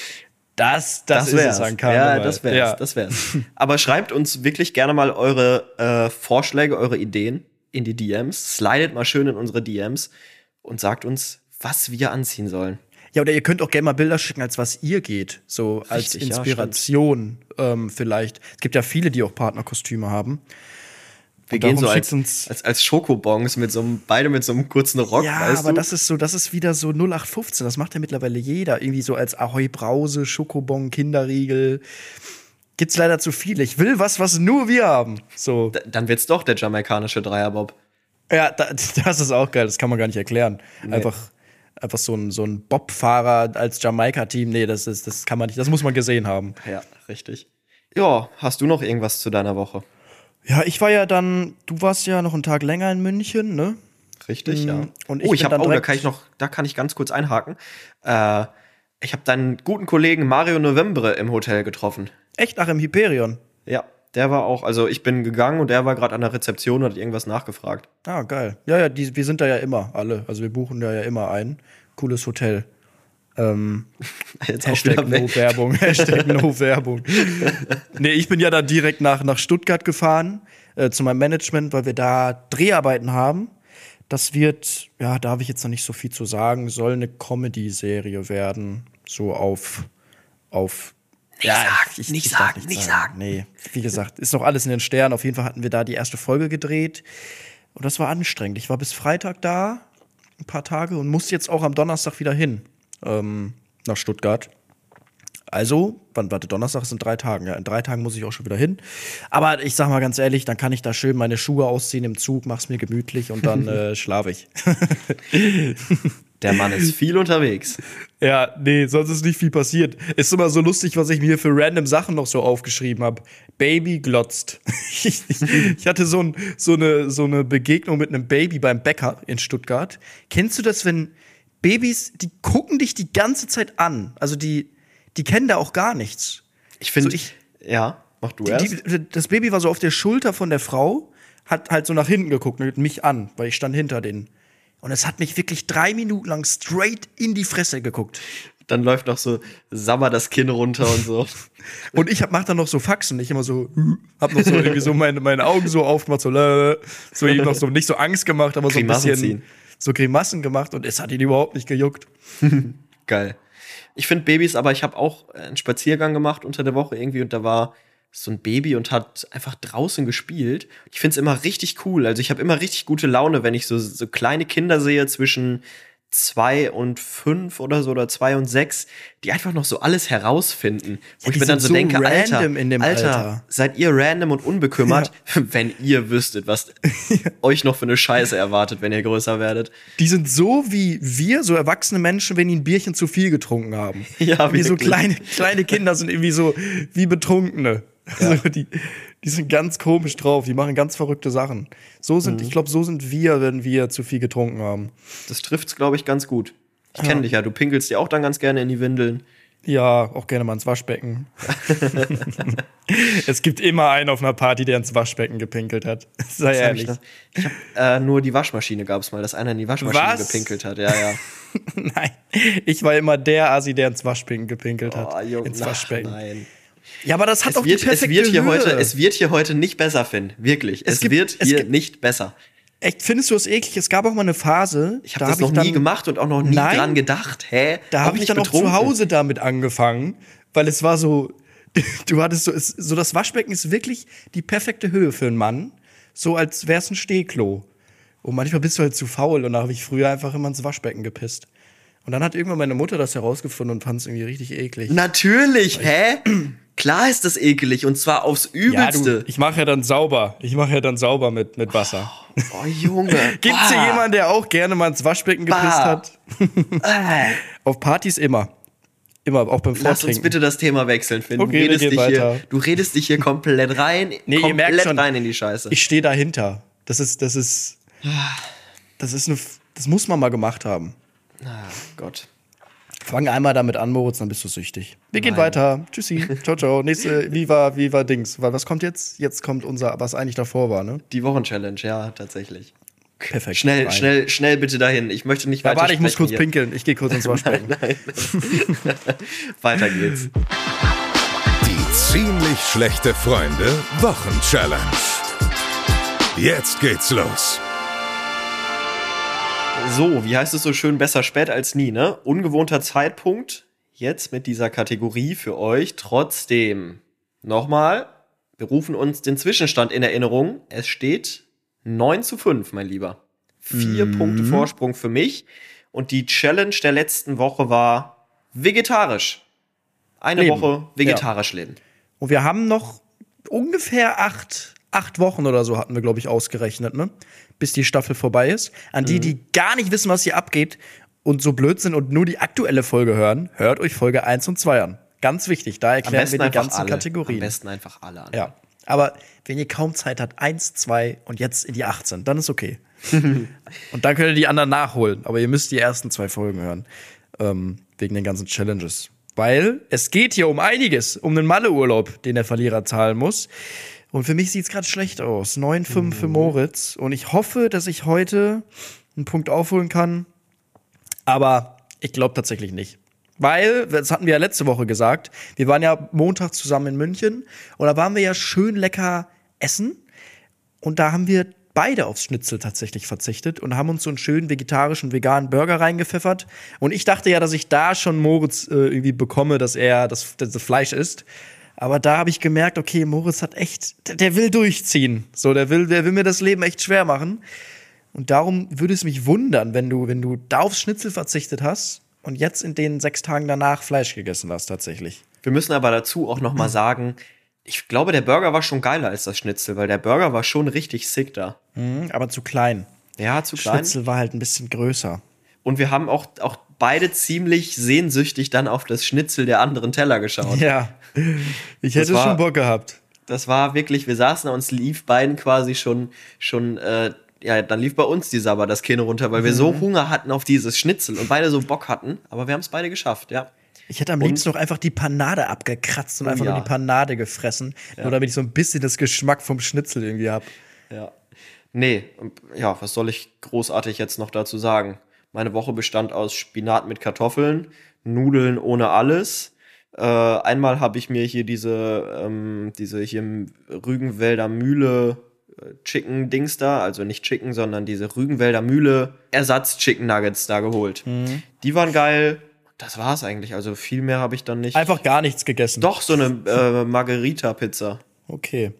[SPEAKER 1] das, das, ist es an Karneval.
[SPEAKER 2] Ja, das wär's,
[SPEAKER 1] Ja.
[SPEAKER 2] das wär's. Aber schreibt uns wirklich gerne mal eure äh, Vorschläge, eure Ideen in die DMs. Slidet mal schön in unsere DMs und sagt uns, was wir anziehen sollen.
[SPEAKER 1] Ja, oder ihr könnt auch gerne mal Bilder schicken, als was ihr geht. So als
[SPEAKER 2] Richtig, ja,
[SPEAKER 1] Inspiration ähm, vielleicht. Es gibt ja viele, die auch Partnerkostüme haben.
[SPEAKER 2] Wir gehen so als, als, als Schokobons mit so einem, beide mit so einem kurzen Rock,
[SPEAKER 1] Ja, aber
[SPEAKER 2] du?
[SPEAKER 1] das ist so, das ist wieder so 0815. Das macht ja mittlerweile jeder. Irgendwie so als Ahoi Brause, Schokobon, Kinderriegel. Gibt's leider zu viele. Ich will was, was nur wir haben. So.
[SPEAKER 2] D- Dann wird's doch der jamaikanische Dreierbob.
[SPEAKER 1] Ja, da, das ist auch geil. Das kann man gar nicht erklären. Einfach, einfach so ein, so ein Bobfahrer als Jamaika-Team. Nee, das ist, das kann man nicht. Das muss man gesehen haben.
[SPEAKER 2] Ja, richtig. Ja, hast du noch irgendwas zu deiner Woche?
[SPEAKER 1] Ja, ich war ja dann, du warst ja noch einen Tag länger in München, ne?
[SPEAKER 2] Richtig, ja.
[SPEAKER 1] Mm, und ich
[SPEAKER 2] oh, ich habe oh, da kann ich noch, da kann ich ganz kurz einhaken. Äh, ich habe deinen guten Kollegen Mario Novembre im Hotel getroffen.
[SPEAKER 1] Echt nach im Hyperion.
[SPEAKER 2] Ja, der war auch, also ich bin gegangen und der war gerade an der Rezeption und hat irgendwas nachgefragt.
[SPEAKER 1] Ah, geil. Ja, ja, die, wir sind da ja immer, alle. Also wir buchen da ja immer ein. Cooles Hotel. Ähm,
[SPEAKER 2] Jetzt
[SPEAKER 1] Hashtag no. Werbung. Hashtag no Werbung. nee, ich bin ja dann direkt nach, nach Stuttgart gefahren äh, zu meinem Management, weil wir da Dreharbeiten haben. Das wird, ja, da habe ich jetzt noch nicht so viel zu sagen, soll eine Comedy-Serie werden. So auf, auf. Nicht
[SPEAKER 2] sagen, nicht
[SPEAKER 1] darf
[SPEAKER 2] sagen,
[SPEAKER 1] nichts
[SPEAKER 2] nicht sagen.
[SPEAKER 1] Nee, wie gesagt, ist noch alles in den Sternen. Auf jeden Fall hatten wir da die erste Folge gedreht. Und das war anstrengend. Ich war bis Freitag da, ein paar Tage, und musste jetzt auch am Donnerstag wieder hin ähm, nach Stuttgart. Also, wann, warte, Donnerstag ist in drei Tagen. Ja, in drei Tagen muss ich auch schon wieder hin. Aber ich sag mal ganz ehrlich, dann kann ich da schön meine Schuhe ausziehen im Zug, mach's mir gemütlich und dann äh, schlafe ich.
[SPEAKER 2] Der Mann ist viel unterwegs.
[SPEAKER 1] Ja, nee, sonst ist nicht viel passiert. Ist immer so lustig, was ich mir für random Sachen noch so aufgeschrieben habe. Baby glotzt. ich, ich hatte so, ein, so, eine, so eine Begegnung mit einem Baby beim Bäcker in Stuttgart. Kennst du das, wenn Babys, die gucken dich die ganze Zeit an? Also die, die kennen da auch gar nichts.
[SPEAKER 2] Ich finde,
[SPEAKER 1] So, ich-
[SPEAKER 2] ja, mach du
[SPEAKER 1] Die,
[SPEAKER 2] erst.
[SPEAKER 1] die, das Baby war so auf der Schulter von der Frau, hat halt so nach hinten geguckt, mit mich an, weil ich stand hinter denen. Und es hat mich wirklich drei Minuten lang straight in die Fresse geguckt.
[SPEAKER 2] Dann läuft noch so Sammer das Kinn runter und so.
[SPEAKER 1] Und ich hab, mach dann noch so Faxen, ich immer so, hab noch so irgendwie so meine, meine Augen so aufgemacht, so, so eben noch so, nicht so Angst gemacht, aber so ein bisschen
[SPEAKER 2] ziehen.
[SPEAKER 1] so Grimassen gemacht und es hat ihn überhaupt nicht gejuckt.
[SPEAKER 2] Geil. Ich finde Babys, aber ich habe auch einen Spaziergang gemacht unter der Woche irgendwie und da war so ein Baby und hat einfach draußen gespielt. Ich finde es immer richtig cool. Also ich habe immer richtig gute Laune, wenn ich so, so kleine Kinder sehe zwischen zwei und fünf oder so oder zwei und sechs, die einfach noch so alles herausfinden. Wo
[SPEAKER 1] Ja,
[SPEAKER 2] ich
[SPEAKER 1] die
[SPEAKER 2] mir dann so
[SPEAKER 1] so
[SPEAKER 2] denke, Alter,
[SPEAKER 1] random in dem
[SPEAKER 2] Alter,
[SPEAKER 1] Alter.
[SPEAKER 2] seid ihr random und unbekümmert, wenn ihr wüsstet, was euch noch für eine Scheiße erwartet, wenn ihr größer werdet.
[SPEAKER 1] Die sind so wie wir, so erwachsene Menschen, wenn die ein Bierchen zu viel getrunken haben.
[SPEAKER 2] Ja,
[SPEAKER 1] wie so kleine, kleine Kinder sind irgendwie so wie Betrunkene. Also die, die sind ganz komisch drauf, die machen ganz verrückte Sachen. So
[SPEAKER 2] Mhm.
[SPEAKER 1] sind, ich glaube, so sind wir, wenn wir zu viel getrunken haben.
[SPEAKER 2] Das trifft's, glaube ich, ganz gut. Ich kenne dich ja, du pinkelst dir auch dann ganz gerne in die Windeln.
[SPEAKER 1] Ja, auch gerne mal ins Waschbecken. es gibt immer einen auf einer Party, der ins Waschbecken gepinkelt hat. Sei
[SPEAKER 2] hab
[SPEAKER 1] ehrlich.
[SPEAKER 2] Ich, noch? ich hab, äh, nur die Waschmaschine gab's mal, dass einer in die Waschmaschine
[SPEAKER 1] Was?
[SPEAKER 2] gepinkelt hat. Ja, ja.
[SPEAKER 1] Nein, ich war immer der Asi, der ins Waschbecken gepinkelt hat.
[SPEAKER 2] Oh, Junge,
[SPEAKER 1] ins
[SPEAKER 2] ach,
[SPEAKER 1] Waschbecken.
[SPEAKER 2] nein.
[SPEAKER 1] Ja, aber das hat
[SPEAKER 2] Es
[SPEAKER 1] doch
[SPEAKER 2] wird,
[SPEAKER 1] die
[SPEAKER 2] es,
[SPEAKER 1] perfekte
[SPEAKER 2] wird hier
[SPEAKER 1] Höhe.
[SPEAKER 2] heute, es wird hier heute nicht besser, Finn. Wirklich. Es,
[SPEAKER 1] gibt-
[SPEAKER 2] wird
[SPEAKER 1] es
[SPEAKER 2] hier
[SPEAKER 1] gibt-
[SPEAKER 2] nicht besser.
[SPEAKER 1] Echt, findest du es eklig? Es gab auch mal eine Phase,
[SPEAKER 2] Ich habe
[SPEAKER 1] da
[SPEAKER 2] das
[SPEAKER 1] hab
[SPEAKER 2] noch
[SPEAKER 1] ich dann,
[SPEAKER 2] nie gemacht und auch noch nie
[SPEAKER 1] Nein.
[SPEAKER 2] dran gedacht. Hä?
[SPEAKER 1] Da
[SPEAKER 2] Auch
[SPEAKER 1] habe ich dann auch
[SPEAKER 2] betrunken.
[SPEAKER 1] zu Hause damit angefangen, weil es war so, du hattest so, es, so das Waschbecken ist wirklich die perfekte Höhe für einen Mann, so als wär's ein Stehklo. Und manchmal bist du halt zu faul und da habe ich früher einfach immer ins Waschbecken gepisst. Und dann hat irgendwann meine Mutter das herausgefunden und fand es irgendwie richtig eklig.
[SPEAKER 2] Natürlich, hä? Klar ist das ekelig und zwar aufs
[SPEAKER 1] ja,
[SPEAKER 2] Übelste.
[SPEAKER 1] du, ich mache ja dann sauber. Ich mache ja dann sauber mit, mit Wasser.
[SPEAKER 2] oh, Junge.
[SPEAKER 1] Gibt's hier
[SPEAKER 2] Bah.
[SPEAKER 1] jemanden, der auch gerne mal ins Waschbecken gepisst
[SPEAKER 2] Bah.
[SPEAKER 1] hat?
[SPEAKER 2] Äh.
[SPEAKER 1] Auf Partys immer. Immer, auch beim
[SPEAKER 2] Lass
[SPEAKER 1] Vortrinken.
[SPEAKER 2] uns bitte das Thema wechseln, Finn.
[SPEAKER 1] Okay,
[SPEAKER 2] du, redest dich
[SPEAKER 1] weiter.
[SPEAKER 2] hier, du redest dich hier komplett rein,
[SPEAKER 1] Nee, ihr
[SPEAKER 2] komplett
[SPEAKER 1] merkt schon,
[SPEAKER 2] rein in die Scheiße.
[SPEAKER 1] Ich stehe dahinter. Das ist, das ist, das ist eine, das muss man mal gemacht haben.
[SPEAKER 2] ah, Gott.
[SPEAKER 1] Fang einmal damit an, Moritz, dann bist du süchtig. Wir gehen weiter. Tschüssi. Ciao, ciao. Nächste, wie war, wie war Dings? Weil Was kommt jetzt? Jetzt kommt unser, was eigentlich davor war, ne?
[SPEAKER 2] Die Wochenchallenge, ja, tatsächlich.
[SPEAKER 1] Perfekt.
[SPEAKER 2] Schnell,
[SPEAKER 1] Rein.
[SPEAKER 2] schnell, schnell bitte dahin. Ich möchte nicht weiter
[SPEAKER 1] warte, ich muss kurz
[SPEAKER 2] hier.
[SPEAKER 1] pinkeln. Ich gehe kurz ins Waschbecken.
[SPEAKER 2] Weiter geht's.
[SPEAKER 3] Die ziemlich schlechte Freunde Wochenchallenge. Jetzt geht's los.
[SPEAKER 2] So, wie heißt es so schön, besser spät als nie, ne? Ungewohnter Zeitpunkt. Jetzt mit dieser Kategorie für euch. Trotzdem, nochmal, wir rufen uns den Zwischenstand in Erinnerung. Es steht 9 zu 5, mein Lieber. Vier
[SPEAKER 1] Mhm.
[SPEAKER 2] Punkte Vorsprung für mich. Und die Challenge der letzten Woche war vegetarisch. Eine
[SPEAKER 1] Leben.
[SPEAKER 2] Woche vegetarisch leben.
[SPEAKER 1] Und wir haben noch ungefähr acht, acht Wochen oder so hatten wir, glaube ich, ausgerechnet, ne? Bis die Staffel vorbei ist. An
[SPEAKER 2] Mhm.
[SPEAKER 1] die, die gar nicht wissen, was hier abgeht und so blöd sind und nur die aktuelle Folge hören, hört euch Folge 1 und 2 an. Ganz wichtig, da erklären wir die ganzen
[SPEAKER 2] alle.
[SPEAKER 1] Kategorien.
[SPEAKER 2] Am besten einfach alle an.
[SPEAKER 1] Ja. Aber wenn ihr kaum Zeit habt, 1, 2 und jetzt in die 18, dann ist okay. und dann könnt ihr die anderen nachholen. Aber ihr müsst die ersten zwei Folgen hören. Ähm, wegen den ganzen Challenges. Weil es geht hier um einiges, um den Malle-Urlaub, den der Verlierer zahlen muss. Und für mich sieht's gerade schlecht aus. 9-5 für Moritz. Und ich hoffe, dass ich heute einen Punkt aufholen kann. Aber ich glaube tatsächlich nicht. Weil, das hatten wir ja letzte Woche gesagt, wir waren ja Montag zusammen in München und da waren wir ja schön lecker essen. Und da haben wir beide aufs Schnitzel tatsächlich verzichtet und haben uns so einen schönen vegetarischen, veganen Burger reingepfeffert. Und ich dachte ja, dass ich da schon Moritz äh, irgendwie bekomme, dass er das, das Fleisch isst. Aber da habe ich gemerkt, okay, Moritz hat echt, der, der will durchziehen. So, der will, der will mir das Leben echt schwer machen. Und darum würde es mich wundern, wenn du, wenn du da aufs Schnitzel verzichtet hast und jetzt in den sechs Tagen danach Fleisch gegessen hast, tatsächlich.
[SPEAKER 2] Wir müssen aber dazu auch noch mal sagen, ich glaube, der Burger war schon geiler als das Schnitzel, weil der Burger war schon richtig sick da.
[SPEAKER 1] Mhm, aber zu klein.
[SPEAKER 2] Ja, zu klein.
[SPEAKER 1] Schnitzel war halt ein bisschen größer.
[SPEAKER 2] Und wir haben auch, auch beide ziemlich sehnsüchtig dann auf das Schnitzel der anderen Teller geschaut.
[SPEAKER 1] Ja. Ich hätte
[SPEAKER 2] war-
[SPEAKER 1] schon Bock gehabt.
[SPEAKER 2] Das war wirklich, wir saßen da, uns lief beiden quasi schon, schon, äh, ja, dann lief bei uns die Sabber das Kinn runter, weil wir so
[SPEAKER 1] Mhm.
[SPEAKER 2] Hunger hatten auf dieses Schnitzel und beide so Bock hatten. Aber wir haben es beide geschafft, ja.
[SPEAKER 1] Ich hätte am liebsten noch einfach die Panade abgekratzt und
[SPEAKER 2] Oh
[SPEAKER 1] einfach
[SPEAKER 2] ja.
[SPEAKER 1] nur die Panade gefressen. Nur damit ich so ein bisschen das Geschmack vom Schnitzel irgendwie hab.
[SPEAKER 2] Ja. Nee, und ja, was soll ich großartig jetzt noch dazu sagen? Meine Woche bestand aus Spinat mit Kartoffeln, Nudeln ohne alles. Äh, einmal habe ich mir hier diese, ähm, diese hier im Rügenwälder Mühle äh, Chicken Dings da, also nicht Chicken, sondern diese Rügenwälder Mühle Ersatz Chicken Nuggets da geholt. Die waren geil. Das war's eigentlich. Also viel mehr habe ich dann nicht.
[SPEAKER 1] Einfach gar nichts gegessen.
[SPEAKER 2] Doch so eine äh, Margarita Pizza.
[SPEAKER 1] Okay.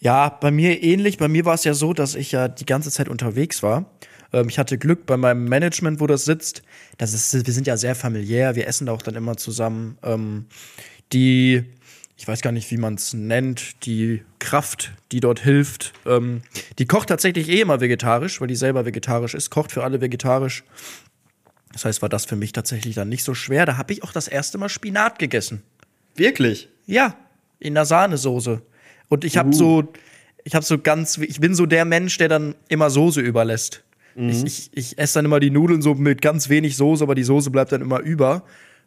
[SPEAKER 1] Ja, bei mir ähnlich. Bei mir war es ja so, dass ich ja die ganze Zeit unterwegs war. Ähm, ich hatte Glück bei meinem Management, wo das sitzt. Das ist, wir sind ja sehr familiär. Wir essen da auch dann immer zusammen. Ähm, die, ich weiß gar nicht, wie man es nennt, die Kraft, die dort hilft, ähm, die kocht tatsächlich eh immer vegetarisch, weil die selber vegetarisch ist, kocht für alle vegetarisch. Das heißt, war das für mich tatsächlich dann nicht so schwer. Da habe ich auch das erste Mal Spinat gegessen.
[SPEAKER 2] Wirklich?
[SPEAKER 1] Ja, in der Sahnesoße. Und ich habe so, ich habe so ganz, ich bin so der Mensch, der dann immer Soße überlässt. Ich, ich, ich esse dann immer die Nudeln so mit ganz wenig Soße, aber die Soße bleibt dann immer über.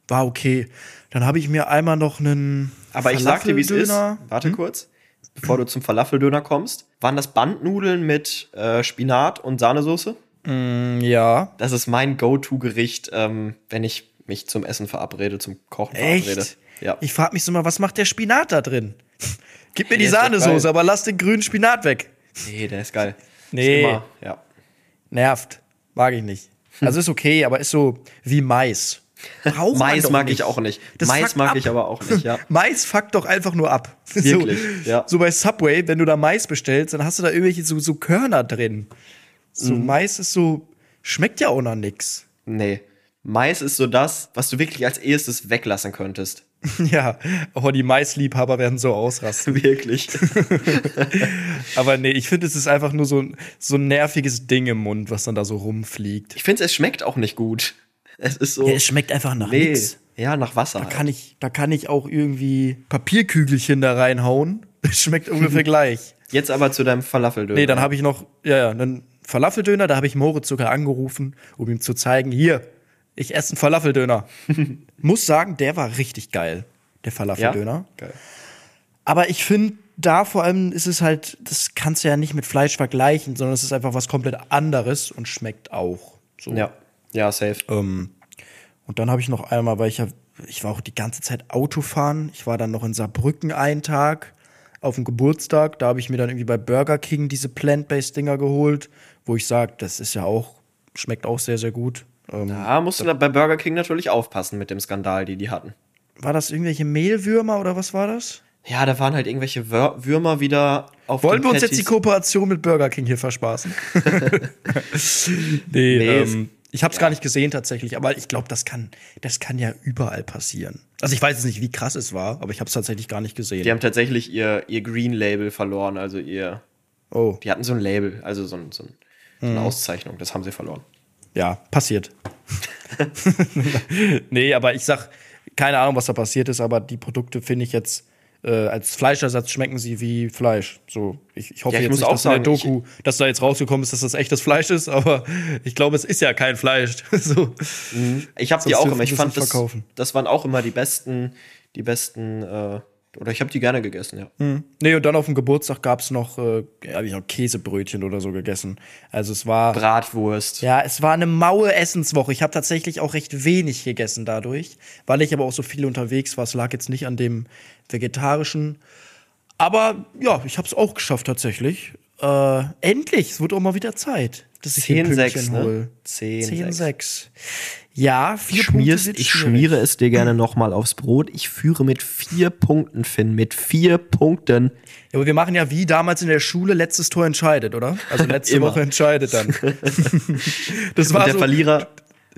[SPEAKER 1] War okay. Dann habe ich mir einmal noch einen.
[SPEAKER 2] Aber ich sag dir, wie es ist. Warte kurz. Bevor du zum Falafeldöner kommst. Waren das Bandnudeln mit äh, Spinat und Sahnesoße?
[SPEAKER 1] Ja.
[SPEAKER 2] Das ist mein Go-To-Gericht, ähm, wenn ich mich zum Essen verabrede, zum Kochen verabrede.
[SPEAKER 1] Echt?
[SPEAKER 2] Ja.
[SPEAKER 1] Ich frage mich so mal, was macht der Spinat da drin? Gib mir die
[SPEAKER 2] ist doch
[SPEAKER 1] Sahnesoße, aber lass den grünen Spinat weg.
[SPEAKER 2] nee, der ist geil.
[SPEAKER 1] Nee.
[SPEAKER 2] Ist immer, ja.
[SPEAKER 1] Nervt. Mag ich nicht. Also ist okay, aber ist so wie Mais. Braucht
[SPEAKER 2] Mais mag
[SPEAKER 1] nicht.
[SPEAKER 2] ich auch nicht.
[SPEAKER 1] Das
[SPEAKER 2] Mais mag
[SPEAKER 1] ab.
[SPEAKER 2] ich aber auch nicht, ja.
[SPEAKER 1] Mais fuckt doch einfach nur ab.
[SPEAKER 2] Wirklich,
[SPEAKER 1] so,
[SPEAKER 2] ja.
[SPEAKER 1] So bei Subway, wenn du da Mais bestellst, dann hast du da irgendwelche so, so Körner drin. So
[SPEAKER 2] Mhm.
[SPEAKER 1] Mais ist so, schmeckt ja auch noch nix.
[SPEAKER 2] Nee. Mais ist so das, was du wirklich als erstes weglassen könntest.
[SPEAKER 1] ja, aber die Maisliebhaber werden so ausrasten.
[SPEAKER 2] Wirklich.
[SPEAKER 1] aber nee, ich finde, es ist einfach nur so, ein- so ein nerviges Ding im Mund, was dann da so rumfliegt.
[SPEAKER 2] Ich finde, es schmeckt auch nicht gut. Es ist so.
[SPEAKER 1] Ja, es schmeckt einfach nach
[SPEAKER 2] nee.
[SPEAKER 1] nix.
[SPEAKER 2] Ja, nach Wasser.
[SPEAKER 1] Da
[SPEAKER 2] halt.
[SPEAKER 1] kann, ich, da kann ich auch irgendwie Papierkügelchen da reinhauen. Es schmeckt ungefähr gleich.
[SPEAKER 2] Jetzt aber zu deinem Falafeldöner.
[SPEAKER 1] Nee, dann habe ich noch, ja, ja, einen Falafeldöner, da habe ich Moritz sogar angerufen, um ihm zu zeigen, hier, ich esse einen Falafeldöner. Muss sagen, der war richtig geil, der Falafeldöner.
[SPEAKER 2] Geil.
[SPEAKER 1] Aber ich finde, da vor allem ist es halt, das kannst du ja nicht mit Fleisch vergleichen, sondern es ist einfach was komplett anderes und schmeckt auch. So.
[SPEAKER 2] Ja. Ja, safe.
[SPEAKER 1] Ähm, und dann habe ich noch einmal, weil ich ja, ich war auch die ganze Zeit Autofahren. Ich war dann noch in Saarbrücken einen Tag auf dem Geburtstag. Da habe ich mir dann irgendwie bei Burger King diese Plant-Based-Dinger geholt, wo ich sage, das ist ja auch, schmeckt auch sehr, sehr gut. Ähm,
[SPEAKER 2] Da musst du bei Burger King natürlich aufpassen mit dem Skandal, die die hatten.
[SPEAKER 1] War das irgendwelche Mehlwürmer oder was war das?
[SPEAKER 2] Ja, da waren halt irgendwelche Wör Würmer wieder auf
[SPEAKER 1] Wollen wir uns jetzt die. Kooperation mit Burger King hier verspaßen? nee,
[SPEAKER 2] Nee,
[SPEAKER 1] ähm, ich habe es gar nicht gesehen tatsächlich, aber ich glaube, das kann, das kann ja überall passieren. Also ich weiß jetzt nicht, wie krass es war, aber ich habe es tatsächlich gar nicht gesehen.
[SPEAKER 2] Die haben tatsächlich ihr, ihr Green Label verloren, also ihr.
[SPEAKER 1] oh,
[SPEAKER 2] Die hatten so ein Label, also so, ein, so, ein, so
[SPEAKER 1] Mhm.
[SPEAKER 2] eine Auszeichnung, das haben sie verloren.
[SPEAKER 1] Ja, passiert. nee, aber ich sag, keine Ahnung, was da passiert ist, aber die Produkte finde ich jetzt äh, als Fleischersatz schmecken sie wie Fleisch. So, ich, ich hoffe
[SPEAKER 2] Ja, ich
[SPEAKER 1] jetzt
[SPEAKER 2] muss
[SPEAKER 1] nicht,
[SPEAKER 2] auch
[SPEAKER 1] dass in der
[SPEAKER 2] sagen,
[SPEAKER 1] Doku, dass da jetzt rausgekommen ist, dass das echtes Fleisch ist, aber ich glaube, es ist ja kein Fleisch. so.
[SPEAKER 2] Ich habe die auch immer, ich fand das, das waren auch immer die besten, die besten, äh, oder ich habe die gerne gegessen, ja.
[SPEAKER 1] Nee, und dann auf dem Geburtstag gab es noch, äh, habe ich noch Käsebrötchen oder so gegessen. Also es war.
[SPEAKER 2] Bratwurst.
[SPEAKER 1] Ja, es war eine maue Essenswoche. Ich habe tatsächlich auch recht wenig gegessen dadurch, weil ich aber auch so viel unterwegs war. Es lag jetzt nicht an dem vegetarischen. Aber ja, ich habe es auch geschafft tatsächlich. Äh, endlich, es wird auch mal wieder Zeit, dass ich hier
[SPEAKER 2] 10, 6,
[SPEAKER 1] Pünktchen
[SPEAKER 2] ne?
[SPEAKER 1] hol.
[SPEAKER 2] 10,
[SPEAKER 1] 10,
[SPEAKER 2] 6.
[SPEAKER 1] 6. Ja, vier
[SPEAKER 2] Ich,
[SPEAKER 1] Punkte
[SPEAKER 2] ich schmiere es dir gerne nochmal aufs Brot. Ich führe mit vier Punkten, Finn. Mit vier Punkten.
[SPEAKER 1] Ja, aber wir machen ja wie damals in der Schule, letztes Tor entscheidet, oder? Also letzte. Woche entscheidet dann. das war
[SPEAKER 2] Und der
[SPEAKER 1] so,
[SPEAKER 2] Verlierer.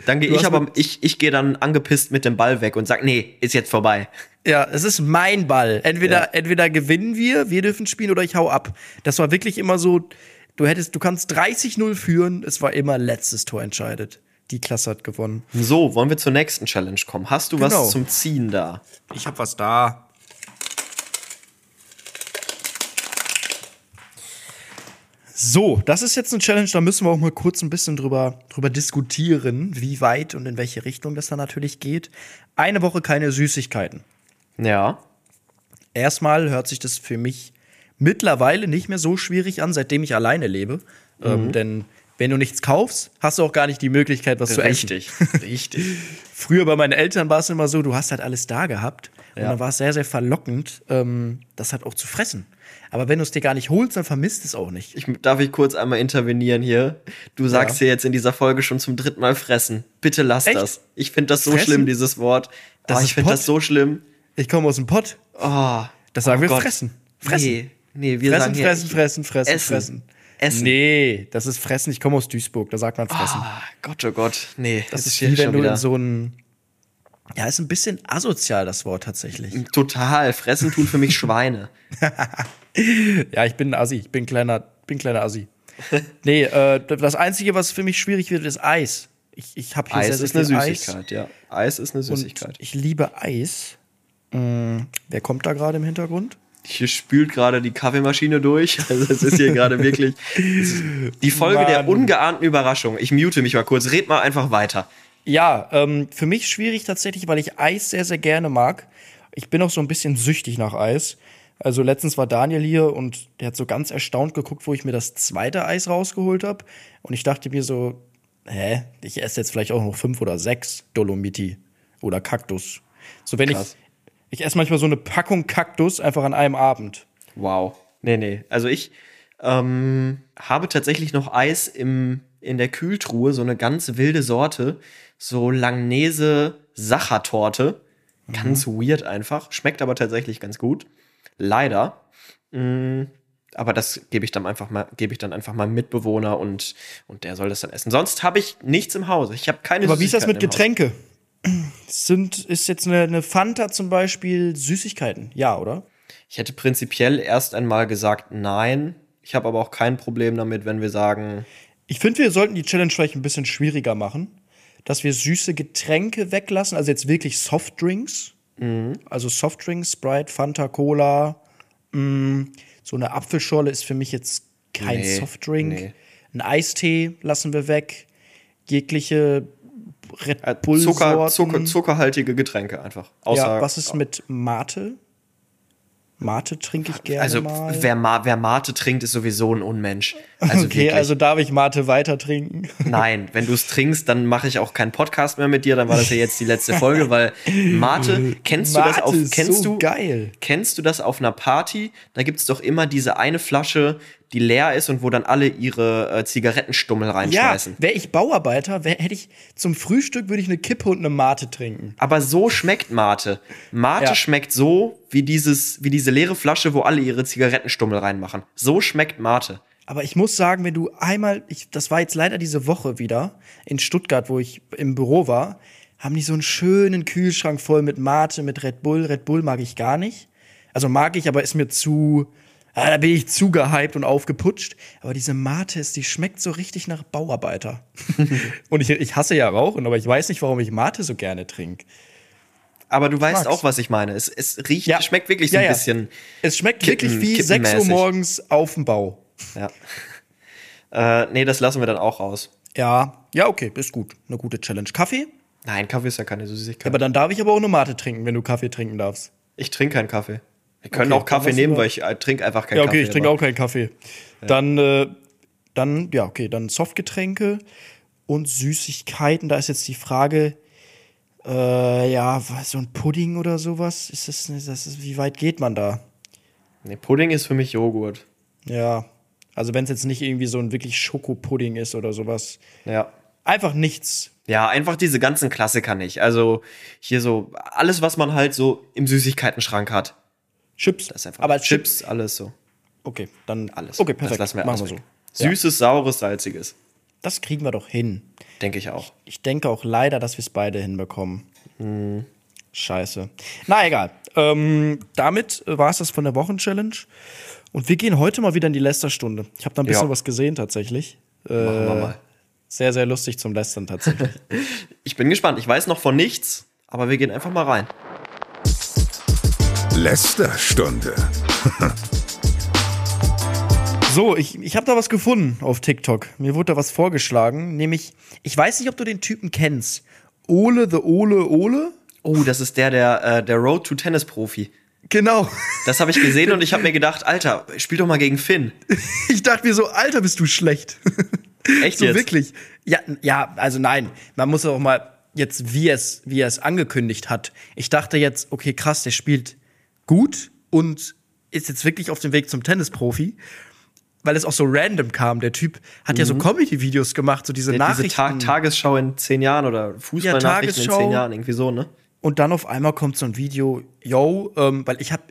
[SPEAKER 2] Dann gehe ich aber, ich, ich gehe dann angepisst mit dem Ball weg und sag, nee, ist jetzt vorbei.
[SPEAKER 1] Ja, es ist mein Ball. Entweder,
[SPEAKER 2] Ja.
[SPEAKER 1] entweder gewinnen wir, wir dürfen spielen, oder ich hau ab. Das war wirklich immer so, du hättest, du kannst 30-0 führen, es war immer letztes Tor entscheidet. Die Klasse hat gewonnen.
[SPEAKER 2] So, wollen wir zur nächsten Challenge kommen? Hast du
[SPEAKER 1] Genau.
[SPEAKER 2] was zum Ziehen da?
[SPEAKER 1] Ich hab was da. So, das ist jetzt eine Challenge, da müssen wir auch mal kurz ein bisschen drüber, drüber diskutieren, wie weit und in welche Richtung das dann natürlich geht. Eine Woche keine Süßigkeiten.
[SPEAKER 2] Ja.
[SPEAKER 1] Erstmal hört sich das für mich mittlerweile nicht mehr so schwierig an, seitdem ich alleine lebe. Ähm, denn wenn du nichts kaufst, hast du auch gar nicht die Möglichkeit, was zu essen.
[SPEAKER 2] Richtig, richtig.
[SPEAKER 1] Früher bei meinen Eltern war es immer so, du hast halt alles da gehabt. Und
[SPEAKER 2] Ja.
[SPEAKER 1] dann war es sehr, sehr verlockend, ähm, das halt auch zu fressen. Aber wenn du es dir gar nicht holst, dann vermisst es auch nicht.
[SPEAKER 2] Ich, darf ich kurz einmal intervenieren hier? Du sagst hier jetzt in dieser Folge schon zum dritten Mal fressen. Bitte lass
[SPEAKER 1] Echt?
[SPEAKER 2] das. Ich finde das so
[SPEAKER 1] Fressen?
[SPEAKER 2] schlimm, dieses Wort.
[SPEAKER 1] Das ist
[SPEAKER 2] ich finde das so schlimm.
[SPEAKER 1] Ich komme aus dem Pott.
[SPEAKER 2] Oh,
[SPEAKER 1] Das sagen
[SPEAKER 2] oh
[SPEAKER 1] wir
[SPEAKER 2] Gott.
[SPEAKER 1] fressen. Fressen.
[SPEAKER 2] Nee, nee wir
[SPEAKER 1] fressen,
[SPEAKER 2] sagen hier,
[SPEAKER 1] fressen, fressen, fressen,
[SPEAKER 2] Essen.
[SPEAKER 1] fressen.
[SPEAKER 2] Essen.
[SPEAKER 1] Nee, das ist fressen. Ich komme aus Duisburg, da sagt man fressen.
[SPEAKER 2] Ah, Gott, oh Gott. Nee,
[SPEAKER 1] das ist
[SPEAKER 2] hier
[SPEAKER 1] wie wenn du
[SPEAKER 2] wieder-
[SPEAKER 1] in so ein. Ja, ist ein bisschen asozial, das Wort tatsächlich.
[SPEAKER 2] Total. Fressen tun für mich Schweine.
[SPEAKER 1] Ja, ich bin ein Assi. Ich bin ein kleiner, bin ein kleiner Assi. nee, äh, das Einzige, was für mich schwierig wird, ist Eis. Ich, ich habe hier
[SPEAKER 2] Eis
[SPEAKER 1] sehr, sehr
[SPEAKER 2] ist eine
[SPEAKER 1] viel Eis.
[SPEAKER 2] Süßigkeit, ja. Eis ist eine
[SPEAKER 1] Und
[SPEAKER 2] Süßigkeit.
[SPEAKER 1] ich liebe Eis. Mm, wer kommt da gerade im Hintergrund?
[SPEAKER 2] Hier spült gerade die Kaffeemaschine durch. Also es ist hier gerade wirklich die Folge der
[SPEAKER 1] Mann.
[SPEAKER 2] ungeahnten Überraschung. Ich mute mich mal kurz. Red mal einfach weiter.
[SPEAKER 1] Ja, ähm, für mich schwierig tatsächlich, weil ich Eis sehr, sehr gerne mag. Ich bin auch so ein bisschen süchtig nach Eis. Also letztens war Daniel hier und der hat so ganz erstaunt geguckt, wo ich mir das zweite Eis rausgeholt habe. Und ich dachte mir so, hä, ich esse jetzt vielleicht auch noch fünf oder sechs Dolomiti oder Kaktus. So wenn
[SPEAKER 2] Krass.
[SPEAKER 1] ich, ich esse manchmal so eine Packung Kaktus einfach an einem Abend.
[SPEAKER 2] Wow. Nee, nee. Also ich ähm, habe tatsächlich noch Eis im, in der Kühltruhe, so eine ganz wilde Sorte. So Langnese Sachertorte. Ganz weird einfach. Schmeckt aber tatsächlich ganz gut. Leider. Mm, aber das gebe ich dann einfach mal, gebe ich dann einfach mal Mitbewohner und, und der soll das dann essen. Sonst habe ich nichts im Haus. Ich habe keine
[SPEAKER 1] Aber wie ist das mit. Getränke? Sind, ist jetzt eine, eine Fanta zum Beispiel Süßigkeiten? Ja, oder?
[SPEAKER 2] Ich hätte prinzipiell erst einmal gesagt, nein. Ich habe aber auch kein Problem damit, wenn wir sagen,
[SPEAKER 1] Ich finde, wir sollten die Challenge vielleicht ein bisschen schwieriger machen, dass wir süße Getränke weglassen, also jetzt wirklich Softdrinks. Also Softdrinks, Sprite, Fanta, Cola. Mm, so eine Apfelschorle ist für mich jetzt kein
[SPEAKER 2] Nee,
[SPEAKER 1] Softdrink.
[SPEAKER 2] nee.
[SPEAKER 1] Ein Eistee lassen wir weg. Jegliche Red
[SPEAKER 2] Äh,
[SPEAKER 1] Bull
[SPEAKER 2] Zucker, Zucker, zuckerhaltige Getränke einfach. Außer,
[SPEAKER 1] ja, was ist mit Mate? Mate trinke ich gerne
[SPEAKER 2] also
[SPEAKER 1] mal.
[SPEAKER 2] wer, Ma wer Mate trinkt, ist sowieso ein Unmensch. Also
[SPEAKER 1] okay,
[SPEAKER 2] wirklich.
[SPEAKER 1] also darf ich Mate weiter trinken?
[SPEAKER 2] Nein, wenn du es trinkst, dann mache ich auch keinen Podcast mehr mit dir. Dann war das ja jetzt die letzte Folge, weil Mate, kennst du das
[SPEAKER 1] Mate
[SPEAKER 2] auf, kennst
[SPEAKER 1] so
[SPEAKER 2] du,
[SPEAKER 1] geil.
[SPEAKER 2] kennst du das auf einer Party? Da gibt es doch immer diese eine Flasche, die leer ist und wo dann alle ihre äh, Zigarettenstummel
[SPEAKER 1] Ja,
[SPEAKER 2] reinschmeißen.
[SPEAKER 1] wäre ich Bauarbeiter, wär, hätte ich zum Frühstück würde ich eine Kippe und eine Mate trinken.
[SPEAKER 2] Aber so schmeckt Mate. Mate
[SPEAKER 1] Ja.
[SPEAKER 2] schmeckt so wie dieses, wie diese leere Flasche, wo alle ihre Zigarettenstummel reinmachen. So schmeckt Mate.
[SPEAKER 1] Aber ich muss sagen, wenn du einmal, ich, das war jetzt leider diese Woche wieder in Stuttgart, wo ich im Büro war, haben die so einen schönen Kühlschrank voll mit Mate, mit Red Bull. Red Bull mag ich gar nicht. Also mag ich, aber ist mir zu, ah, da bin ich zu gehypt und aufgeputscht. Aber diese Mate ist, die schmeckt so richtig nach Bauarbeiter. und ich, ich hasse ja Rauchen, aber ich weiß nicht, warum ich Mate so gerne trinke.
[SPEAKER 2] Aber du weißt
[SPEAKER 1] mag's.
[SPEAKER 2] auch, was ich meine. Es, es riecht,
[SPEAKER 1] Ja.
[SPEAKER 2] schmeckt wirklich so
[SPEAKER 1] Ja,
[SPEAKER 2] ein
[SPEAKER 1] ja.
[SPEAKER 2] bisschen.
[SPEAKER 1] Es schmeckt
[SPEAKER 2] Kippen-
[SPEAKER 1] wirklich wie 6 Uhr morgens auf dem Bau.
[SPEAKER 2] Ja. äh, nee, das lassen wir dann auch raus.
[SPEAKER 1] Ja, ja, okay, ist gut. Eine gute Challenge. Kaffee?
[SPEAKER 2] Nein, Kaffee ist ja keine Süßigkeit.
[SPEAKER 1] Aber dann darf ich aber auch eine Mate trinken, wenn du Kaffee trinken darfst.
[SPEAKER 2] ich trinke keinen Kaffee. Wir können
[SPEAKER 1] Okay,
[SPEAKER 2] auch Kaffee nehmen, weil ich äh, trinke einfach keinen
[SPEAKER 1] Ja,
[SPEAKER 2] Kaffee.
[SPEAKER 1] okay, ich trinke
[SPEAKER 2] aber-
[SPEAKER 1] auch keinen Kaffee. Dann, äh, dann, ja, okay, dann Softgetränke und Süßigkeiten. Da ist jetzt die Frage, äh, ja, so ein Pudding oder sowas? Ist das, das ist, wie weit geht man da?
[SPEAKER 2] Nee, Pudding ist für mich Joghurt.
[SPEAKER 1] Ja, also wenn es jetzt nicht irgendwie so ein wirklich Schokopudding ist oder sowas.
[SPEAKER 2] Ja.
[SPEAKER 1] Einfach nichts.
[SPEAKER 2] Ja, einfach diese ganzen Klassiker nicht. Also hier so alles, was man halt so im Süßigkeitenschrank hat.
[SPEAKER 1] Chips.
[SPEAKER 2] Das ist einfach
[SPEAKER 1] aber
[SPEAKER 2] Chips, alles so.
[SPEAKER 1] Okay, dann
[SPEAKER 2] Alles.
[SPEAKER 1] Okay,
[SPEAKER 2] Das
[SPEAKER 1] perfekt.
[SPEAKER 2] lassen wir
[SPEAKER 1] Machen wir so.
[SPEAKER 2] Süßes, saures, salziges.
[SPEAKER 1] das kriegen wir doch hin.
[SPEAKER 2] Denke ich auch.
[SPEAKER 1] Ich denke auch leider, dass wir es beide hinbekommen. Scheiße. Na egal. Ähm, damit war es das von der Wochenchallenge. Und wir gehen heute mal wieder in die Lästerstunde. Ich habe da ein bisschen
[SPEAKER 2] Ja.
[SPEAKER 1] was gesehen tatsächlich. Äh,
[SPEAKER 2] Machen wir mal.
[SPEAKER 1] Sehr, sehr lustig zum Lästern tatsächlich.
[SPEAKER 2] Ich bin gespannt. Ich weiß noch von nichts, aber wir gehen einfach mal rein.
[SPEAKER 3] Lästerstunde.
[SPEAKER 1] so, ich, ich habe da was gefunden auf TikTok. Mir wurde da was vorgeschlagen. Nämlich, ich weiß nicht, ob du den Typen kennst. Ole the Ole Ole?
[SPEAKER 2] Oh, das ist der, der, äh, der Road to Tennis Profi.
[SPEAKER 1] Genau.
[SPEAKER 2] Das habe ich gesehen und ich habe mir gedacht, Alter, spiel doch mal gegen Finn.
[SPEAKER 1] Ich dachte mir so, Alter, bist du schlecht.
[SPEAKER 2] Echt
[SPEAKER 1] so
[SPEAKER 2] jetzt?
[SPEAKER 1] wirklich. Ja, ja, also nein, man muss auch mal jetzt, wie es, wie er es angekündigt hat. Ich dachte jetzt, okay, krass, der spielt gut und ist jetzt wirklich auf dem Weg zum Tennisprofi. Weil es auch so random kam. Der Typ hat ja so Comedy-Videos gemacht, so diese
[SPEAKER 2] Mhm. Der, diese
[SPEAKER 1] Nachrichten.
[SPEAKER 2] Ta Tagesschau in zehn Jahren oder Fußballnachrichten in
[SPEAKER 1] Tagesschau.
[SPEAKER 2] zehn Jahren, irgendwie so, ne?
[SPEAKER 1] Und dann auf einmal kommt so ein Video, yo, ähm, weil ich habe,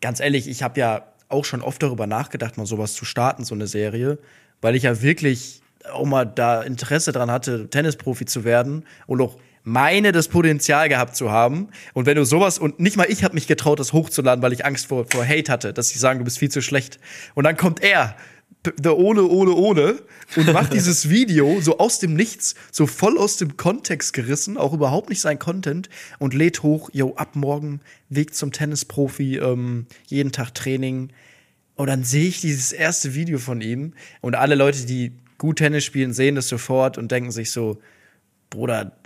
[SPEAKER 1] ganz ehrlich, ich habe ja auch schon oft darüber nachgedacht, mal sowas zu starten, so eine Serie, weil ich ja wirklich auch mal da Interesse dran hatte, Tennisprofi zu werden und auch meine das Potenzial gehabt zu haben. Und wenn du sowas, und nicht mal ich habe mich getraut, das hochzuladen, weil ich Angst vor, vor Hate hatte, dass sie sagen, du bist viel zu schlecht. Und dann kommt er, der Ole, Ole, Ole, und macht dieses Video so aus dem Nichts, so voll aus dem Kontext gerissen, auch überhaupt nicht sein Content, und lädt hoch, yo, ab morgen, Weg zum Tennisprofi, ähm, jeden Tag Training. Und dann sehe ich dieses erste Video von ihm und alle Leute, die gut Tennis spielen, sehen das sofort und denken sich so, Bruder,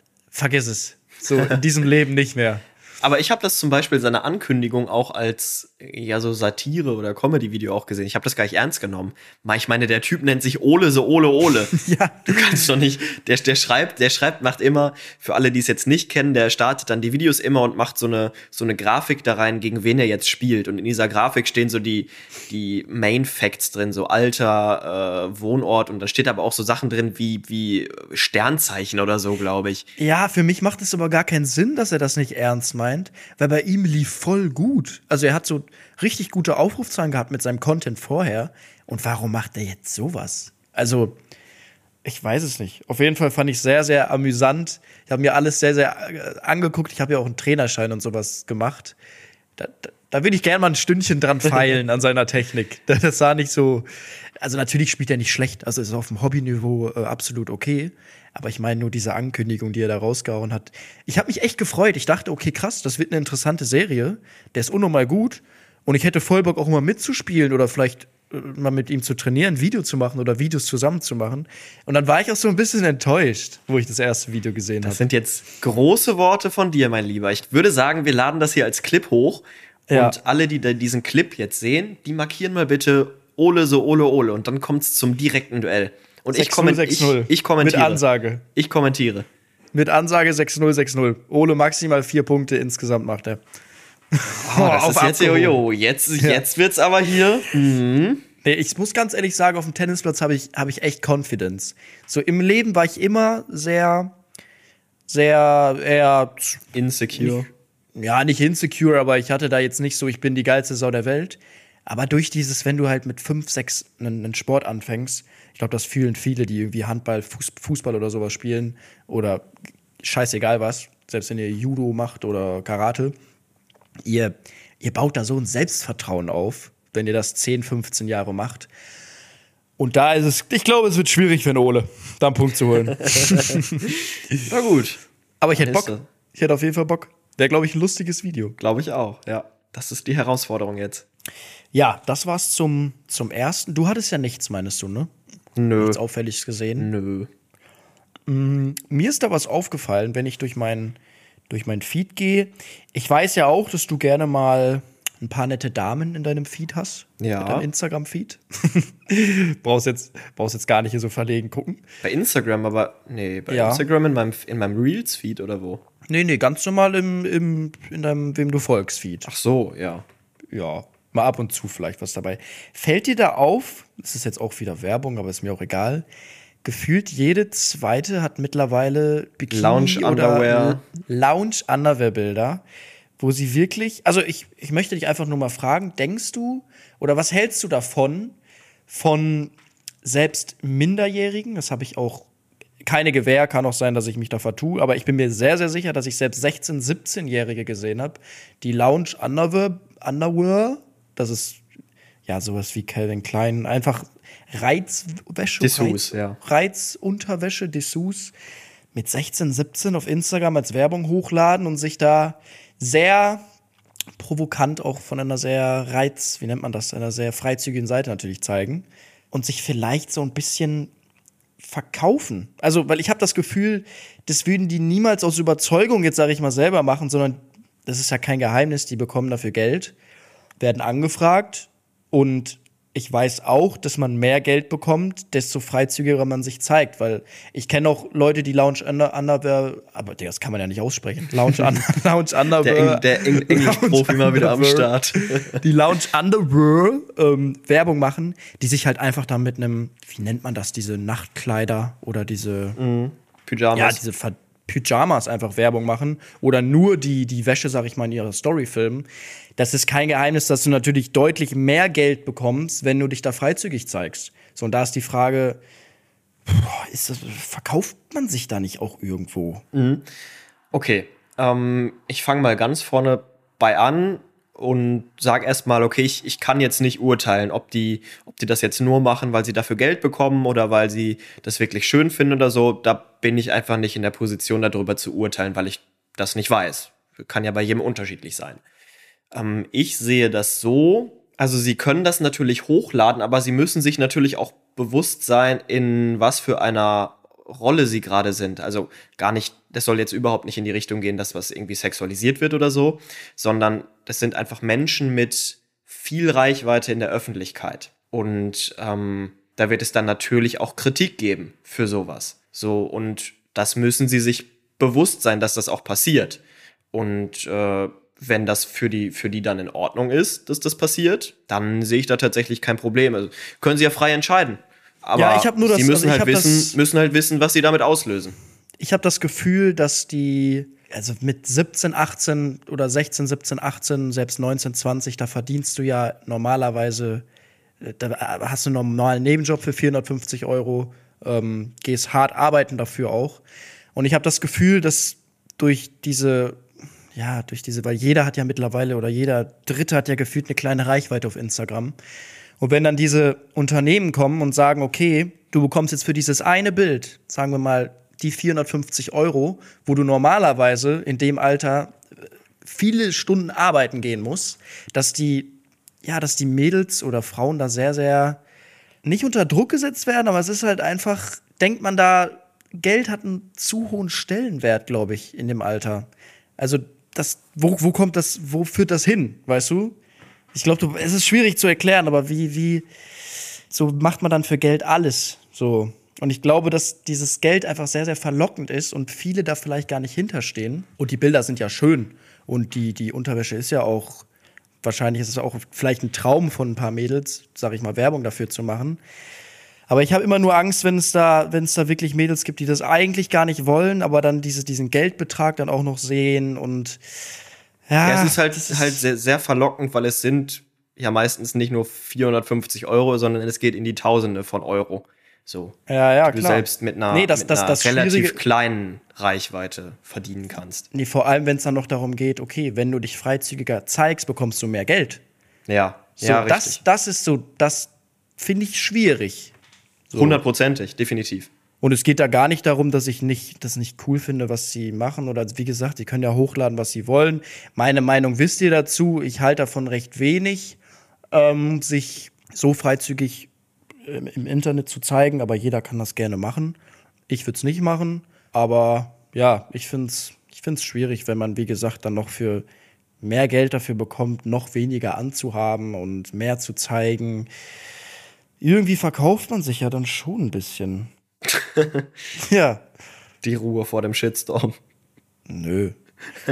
[SPEAKER 1] vergiss es. So in diesem Leben nicht mehr.
[SPEAKER 2] Aber ich habe das zum Beispiel seine Ankündigung auch als ja so Satire oder Comedy-Video auch gesehen. Ich habe das gar nicht ernst genommen. Ich meine, der Typ nennt sich Ole so Ole Ole.
[SPEAKER 1] Ja.
[SPEAKER 2] Du kannst doch nicht. Der, der schreibt, der schreibt, macht immer für alle, die es jetzt nicht kennen, der startet dann die Videos immer und macht so eine so eine Grafik da rein, gegen wen er jetzt spielt. Und in dieser Grafik stehen so die die Main Facts drin, so Alter, äh, Wohnort und da steht aber auch so Sachen drin wie wie Sternzeichen oder so, glaube ich.
[SPEAKER 1] Ja, für mich macht es aber gar keinen Sinn, dass er das nicht ernst meint, weil bei ihm lief voll gut. Also er hat so richtig gute Aufrufzahlen gehabt mit seinem Content vorher. Und warum macht er jetzt sowas? Also, ich weiß es nicht. Auf jeden Fall fand ich sehr, sehr amüsant. Ich habe mir alles sehr, sehr äh, angeguckt. Ich habe ja auch einen Trainerschein und sowas gemacht. Da, da, da will ich gerne mal ein Stündchen dran feilen an seiner Technik. Das sah nicht so. Also natürlich spielt er nicht schlecht. Also ist auf dem Hobbyniveau äh, absolut okay. Aber ich meine nur diese Ankündigung, die er da rausgehauen hat. Ich habe mich echt gefreut. Ich dachte, okay, krass, das wird eine interessante Serie. Der ist unnormal gut. Und ich hätte voll Bock auch mal mitzuspielen oder vielleicht äh, mal mit ihm zu trainieren, ein Video zu machen oder Videos zusammen zu machen. Und dann war ich auch so ein bisschen enttäuscht, wo ich das erste Video gesehen
[SPEAKER 2] Das
[SPEAKER 1] habe.
[SPEAKER 2] sind jetzt große Worte von dir, mein Lieber. Ich würde sagen, wir laden das hier als Clip hoch.
[SPEAKER 1] Ja.
[SPEAKER 2] Und alle, die diesen Clip jetzt sehen, die markieren mal bitte Ole so Ole Ole. Und dann kommt's zum direkten Duell. Und ich,
[SPEAKER 1] 6-0,
[SPEAKER 2] kommen, ich,
[SPEAKER 1] 6-0.
[SPEAKER 2] ich kommentiere.
[SPEAKER 1] Mit Ansage.
[SPEAKER 2] Ich kommentiere.
[SPEAKER 1] Mit Ansage 6-0, 6-0. Ole maximal vier Punkte insgesamt macht er.
[SPEAKER 2] Oh, das
[SPEAKER 1] auf
[SPEAKER 2] ist jetzt, jo, jetzt, jetzt wird's aber hier.
[SPEAKER 1] Nee, ich muss ganz ehrlich sagen, auf dem Tennisplatz habe ich, hab ich echt Confidence. So im Leben war ich immer sehr, sehr eher,
[SPEAKER 2] Insecure.
[SPEAKER 1] ja, nicht insecure, aber ich hatte da jetzt nicht so, ich bin die geilste Sau der Welt. Aber durch dieses, wenn du halt mit fünf, sechs einen, Sport anfängst, ich glaube, das fühlen viele, die irgendwie Handball, Fuß, Fußball oder sowas spielen oder scheißegal was, selbst wenn ihr Judo macht oder Karate, ihr, ihr baut da so ein Selbstvertrauen auf, wenn ihr das 10, 15 Jahre macht. Und da ist es, ich glaube, es wird schwierig für einen Ole, da einen Punkt zu holen.
[SPEAKER 2] Na gut.
[SPEAKER 1] Aber ich hätte Bock. Ich hätte auf jeden Fall Bock. Wäre, glaube ich, ein lustiges Video.
[SPEAKER 2] Glaube ich auch, ja. Das ist die Herausforderung jetzt.
[SPEAKER 1] Ja, das war's zum, zum ersten. Du hattest ja nichts, meinst du, ne?
[SPEAKER 2] Nö.
[SPEAKER 1] Nichts Auffälliges gesehen.
[SPEAKER 2] Nö.
[SPEAKER 1] Mir ist da was aufgefallen, wenn ich durch mein, durch mein Feed gehe. Ich weiß ja auch, dass du gerne mal ein paar nette Damen in deinem Feed hast.
[SPEAKER 2] Ja.
[SPEAKER 1] In deinem Instagram-Feed. brauchst, jetzt, brauchst jetzt gar nicht hier so verlegen gucken.
[SPEAKER 2] Bei Instagram, aber nee, bei
[SPEAKER 1] Ja.
[SPEAKER 2] Instagram in meinem, in meinem Reels-Feed oder wo?
[SPEAKER 1] Nee, nee, ganz normal im, im, in deinem Wem du folgst Feed.
[SPEAKER 2] Ach so, ja.
[SPEAKER 1] ja, mal ab und zu vielleicht was dabei. Fällt dir da auf, das ist jetzt auch wieder Werbung, aber ist mir auch egal, gefühlt jede zweite hat mittlerweile Bikini
[SPEAKER 2] Lounge
[SPEAKER 1] oder
[SPEAKER 2] Underwear.
[SPEAKER 1] Lounge Underwear Bilder, wo sie wirklich, also ich, ich möchte dich einfach nur mal fragen, denkst du oder was hältst du davon von selbst Minderjährigen, das habe ich auch keine Gewähr, kann auch sein, dass ich mich da vertue, aber ich bin mir sehr, sehr sicher, dass ich selbst 16-, 17-Jährige gesehen habe, die Lounge Underwear, Underwear, das ist ja sowas wie Calvin Klein, einfach Reizwäsche,
[SPEAKER 2] Dessous,
[SPEAKER 1] Reiz,
[SPEAKER 2] ja.
[SPEAKER 1] Reizunterwäsche, Dessous mit 16, 17 auf Instagram als Werbung hochladen und sich da sehr provokant auch von einer sehr reiz, wie nennt man das, einer sehr freizügigen Seite natürlich zeigen und sich vielleicht so ein bisschen verkaufen. Also, weil ich habe das Gefühl, das würden die niemals aus Überzeugung jetzt sage ich mal selber machen, sondern das ist ja kein Geheimnis, die bekommen dafür Geld, werden angefragt und ich weiß auch, dass man mehr Geld bekommt, desto freizügiger man sich zeigt, weil ich kenne auch Leute, die Lounge Under Underwear, aber das kann man ja nicht aussprechen. Lounge, Under, Lounge Underwear.
[SPEAKER 2] Der, Eng, der Eng Englisch-Profi mal wieder am. Start.
[SPEAKER 1] Die Lounge Underwear ähm, Werbung machen, die sich halt einfach da mit einem, wie nennt man das, diese Nachtkleider oder diese,
[SPEAKER 2] Pyjamas.
[SPEAKER 1] ja, diese Ver Pyjamas einfach Werbung machen oder nur die, die Wäsche, sag ich mal, in ihrer Story filmen. Das ist kein Geheimnis, dass du natürlich deutlich mehr Geld bekommst, wenn du dich da freizügig zeigst. So, und da ist die Frage, ist das, verkauft man sich da nicht auch irgendwo?
[SPEAKER 2] Okay, ähm, ich fange mal ganz vorne bei an und sag erstmal, okay, ich, ich kann jetzt nicht urteilen, ob die, ob die das jetzt nur machen, weil sie dafür Geld bekommen oder weil sie das wirklich schön finden oder so. Da bin ich einfach nicht in der Position, darüber zu urteilen, weil ich das nicht weiß. Kann ja bei jedem unterschiedlich sein. Ähm, ich sehe das so, also sie können das natürlich hochladen, aber sie müssen sich natürlich auch bewusst sein, in was für einer Rolle sie gerade sind. Also gar nicht, das soll jetzt überhaupt nicht in die Richtung gehen, dass was irgendwie sexualisiert wird oder so, sondern das sind einfach Menschen mit viel Reichweite in der Öffentlichkeit. Und ähm, da wird es dann natürlich auch Kritik geben für sowas. So, und das müssen sie sich bewusst sein, dass das auch passiert. Und äh, wenn das für die, für die dann in Ordnung ist, dass das passiert, dann sehe ich da tatsächlich kein Problem. Also können sie ja frei entscheiden. Aber
[SPEAKER 1] Ja, ich hab nur das-
[SPEAKER 2] sie müssen,
[SPEAKER 1] also
[SPEAKER 2] halt wissen,
[SPEAKER 1] das-
[SPEAKER 2] müssen halt wissen, was sie damit auslösen.
[SPEAKER 1] ich habe das Gefühl, dass die, also mit 17, 18 oder 16, 17, 18, selbst 19, 20, da verdienst du ja normalerweise, äh, da hast du einen normalen Nebenjob für 450 Euro, ähm, gehst hart arbeiten dafür auch. Und ich habe das Gefühl, dass durch diese, ja, durch diese, weil jeder hat ja mittlerweile oder jeder Dritte hat ja gefühlt eine kleine Reichweite auf Instagram. Und wenn dann diese Unternehmen kommen und sagen, okay, du bekommst jetzt für dieses eine Bild, sagen wir mal, die 450 Euro, wo du normalerweise in dem Alter äh, viele Stunden arbeiten gehen musst, dass die, ja, dass die Mädels oder Frauen da sehr, sehr nicht unter Druck gesetzt werden, aber es ist halt einfach, denkt man da, Geld hat einen zu hohen Stellenwert, glaube ich, in dem Alter. Also, das, wo, wo kommt das, wo führt das hin, weißt du? Ich glaube, es ist schwierig zu erklären, aber wie, wie, so macht man dann für Geld alles. So. Und ich glaube, dass dieses Geld einfach sehr, sehr verlockend ist und viele da vielleicht gar nicht hinterstehen. Und die Bilder sind ja schön. Und die, die Unterwäsche ist ja auch, wahrscheinlich ist es auch vielleicht ein Traum von ein paar Mädels, sag ich mal, Werbung dafür zu machen. Aber ich habe immer nur Angst, wenn es da, wenn es da wirklich Mädels gibt, die das eigentlich gar nicht wollen, aber dann diese, diesen Geldbetrag dann auch noch sehen und ja,
[SPEAKER 2] Ja, es ist halt,
[SPEAKER 1] das
[SPEAKER 2] halt sehr, sehr verlockend, weil es sind ja meistens nicht nur 450 Euro, sondern es geht in die Tausende von Euro. So.
[SPEAKER 1] ja, ja,
[SPEAKER 2] du
[SPEAKER 1] klar.
[SPEAKER 2] selbst mit einer,
[SPEAKER 1] nee, das,
[SPEAKER 2] mit
[SPEAKER 1] das,
[SPEAKER 2] einer
[SPEAKER 1] das
[SPEAKER 2] relativ
[SPEAKER 1] Schwierige-
[SPEAKER 2] kleinen Reichweite verdienen kannst.
[SPEAKER 1] Nee, vor allem, wenn es dann noch darum geht, okay, wenn du dich freizügiger zeigst, bekommst du mehr Geld.
[SPEAKER 2] Ja,
[SPEAKER 1] So,
[SPEAKER 2] ja,
[SPEAKER 1] das,
[SPEAKER 2] richtig.
[SPEAKER 1] das ist so, das finde ich schwierig. So.
[SPEAKER 2] Hundertprozentig, definitiv.
[SPEAKER 1] Und es geht da gar nicht darum, dass ich nicht, das nicht cool finde, was sie machen. Oder wie gesagt, die können ja hochladen, was sie wollen. Meine Meinung wisst ihr dazu. Ich halte davon recht wenig, ähm, sich so freizügig ähm, im Internet zu zeigen, aber jeder kann das gerne machen. Ich würde es nicht machen, aber ja, ich finde es ich find's schwierig, wenn man, wie gesagt, dann noch für mehr Geld dafür bekommt, noch weniger anzuhaben und mehr zu zeigen. Irgendwie verkauft man sich ja dann schon ein bisschen. ja,
[SPEAKER 2] Die Ruhe vor dem Shitstorm.
[SPEAKER 1] nö.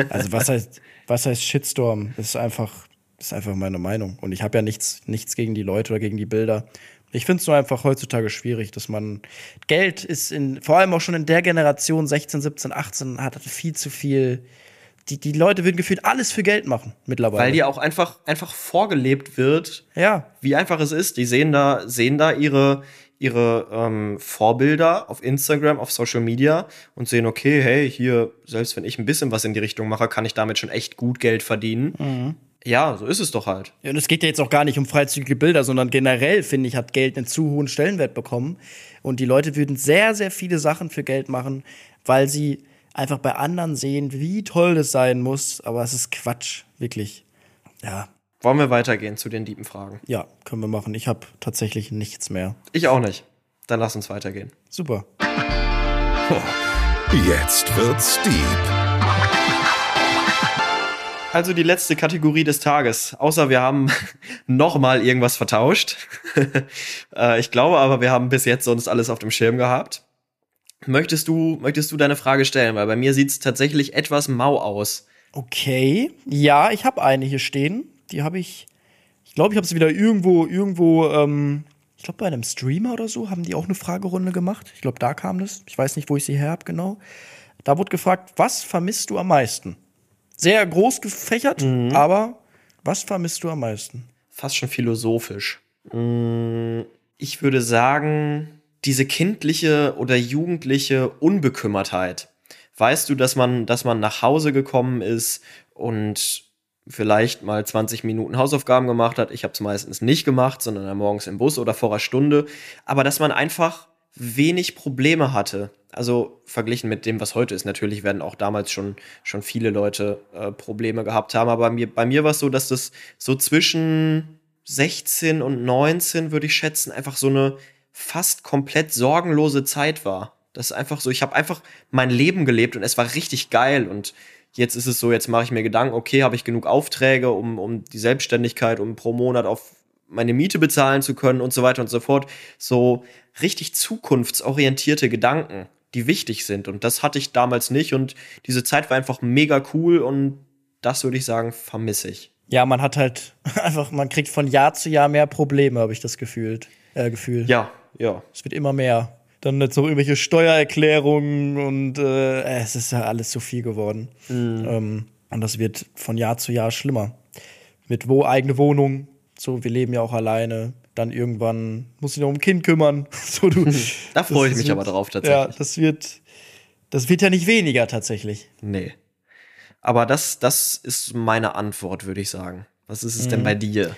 [SPEAKER 1] Also was heißt, was heißt Shitstorm? Das ist einfach, das ist einfach meine Meinung. Und ich habe ja nichts, nichts gegen die Leute oder gegen die Bilder. Ich finde es nur einfach heutzutage schwierig, dass man Geld ist in, vor allem auch schon in der Generation 16, 17, 18, hat viel zu viel. Die, die Leute würden gefühlt alles für Geld machen mittlerweile.
[SPEAKER 2] Weil dir auch einfach, einfach vorgelebt wird,
[SPEAKER 1] ja,
[SPEAKER 2] wie einfach es ist. Die sehen da, sehen da ihre, ihre ähm, Vorbilder auf Instagram, auf Social Media und sehen, okay, hey, hier, selbst wenn ich ein bisschen was in die Richtung mache, kann ich damit schon echt gut Geld verdienen.
[SPEAKER 1] Mhm.
[SPEAKER 2] Ja, so ist es doch halt.
[SPEAKER 1] Ja, und es geht ja jetzt auch gar nicht um freizügige Bilder, sondern generell, finde ich, hat Geld einen zu hohen Stellenwert bekommen. Und die Leute würden sehr, sehr viele Sachen für Geld machen, weil sie einfach bei anderen sehen, wie toll das sein muss. Aber es ist Quatsch, wirklich. Ja,
[SPEAKER 2] Wollen wir weitergehen zu den lieben Fragen?
[SPEAKER 1] ja, können wir machen. Ich habe tatsächlich nichts mehr.
[SPEAKER 2] Ich auch nicht. Dann lass uns weitergehen.
[SPEAKER 1] Super.
[SPEAKER 3] Jetzt wird's deep.
[SPEAKER 2] Also die letzte Kategorie des Tages. Außer wir haben noch mal irgendwas vertauscht. äh, ich glaube aber, wir haben bis jetzt sonst alles auf dem Schirm gehabt. Möchtest du, möchtest du deine Frage stellen? Weil bei mir sieht's tatsächlich etwas mau aus.
[SPEAKER 1] Okay. Ja, ich habe eine hier stehen. Die habe ich. Ich glaube, ich habe sie wieder irgendwo, irgendwo, ähm, ich glaube, bei einem Streamer oder so haben die auch eine Fragerunde gemacht. Ich glaube, da kam das. Ich weiß nicht, wo ich sie her habe, genau. Da wurde gefragt, was vermisst du am meisten? Sehr groß gefächert, aber was vermisst du am meisten?
[SPEAKER 2] Fast schon philosophisch. Mm, Ich würde sagen, diese kindliche oder jugendliche Unbekümmertheit. Weißt du, dass man, dass man nach Hause gekommen ist und vielleicht mal 20 Minuten Hausaufgaben gemacht hat. Ich habe es meistens nicht gemacht, sondern dann morgens im Bus oder vor einer Stunde. Aber dass man einfach wenig Probleme hatte. Also verglichen mit dem, was heute ist. Natürlich werden auch damals schon, schon viele Leute äh, Probleme gehabt haben. Aber bei mir, bei mir war es so, dass das so zwischen 16 und 19, würde ich schätzen, einfach so eine fast komplett sorgenlose Zeit war. Das ist einfach so, ich habe einfach mein Leben gelebt und es war richtig geil. Und jetzt ist es so, jetzt mache ich mir Gedanken, okay, habe ich genug Aufträge, um, um die Selbstständigkeit, um pro Monat auf meine Miete bezahlen zu können und so weiter und so fort. So richtig zukunftsorientierte Gedanken, die wichtig sind. Und das hatte ich damals nicht. Und diese Zeit war einfach mega cool und das würde ich sagen, vermisse ich.
[SPEAKER 1] Ja, man hat halt einfach, man kriegt von Jahr zu Jahr mehr Probleme, habe ich das gefühlt. Äh, Gefühl.
[SPEAKER 2] Ja, ja.
[SPEAKER 1] Es wird immer mehr. Dann jetzt noch irgendwelche Steuererklärungen und äh, es ist ja alles zu viel geworden. Ähm, und das wird von Jahr zu Jahr schlimmer. Mit wo eigene Wohnung, so wir leben ja auch alleine. Dann irgendwann muss ich noch um ein Kind kümmern. so, du,
[SPEAKER 2] Da freue ich mich
[SPEAKER 1] wird-
[SPEAKER 2] aber drauf
[SPEAKER 1] Ja,
[SPEAKER 2] tatsächlich.
[SPEAKER 1] das wird, das wird ja nicht weniger tatsächlich.
[SPEAKER 2] Nee. Aber das, das ist meine Antwort, würde ich sagen. Was ist es denn bei dir?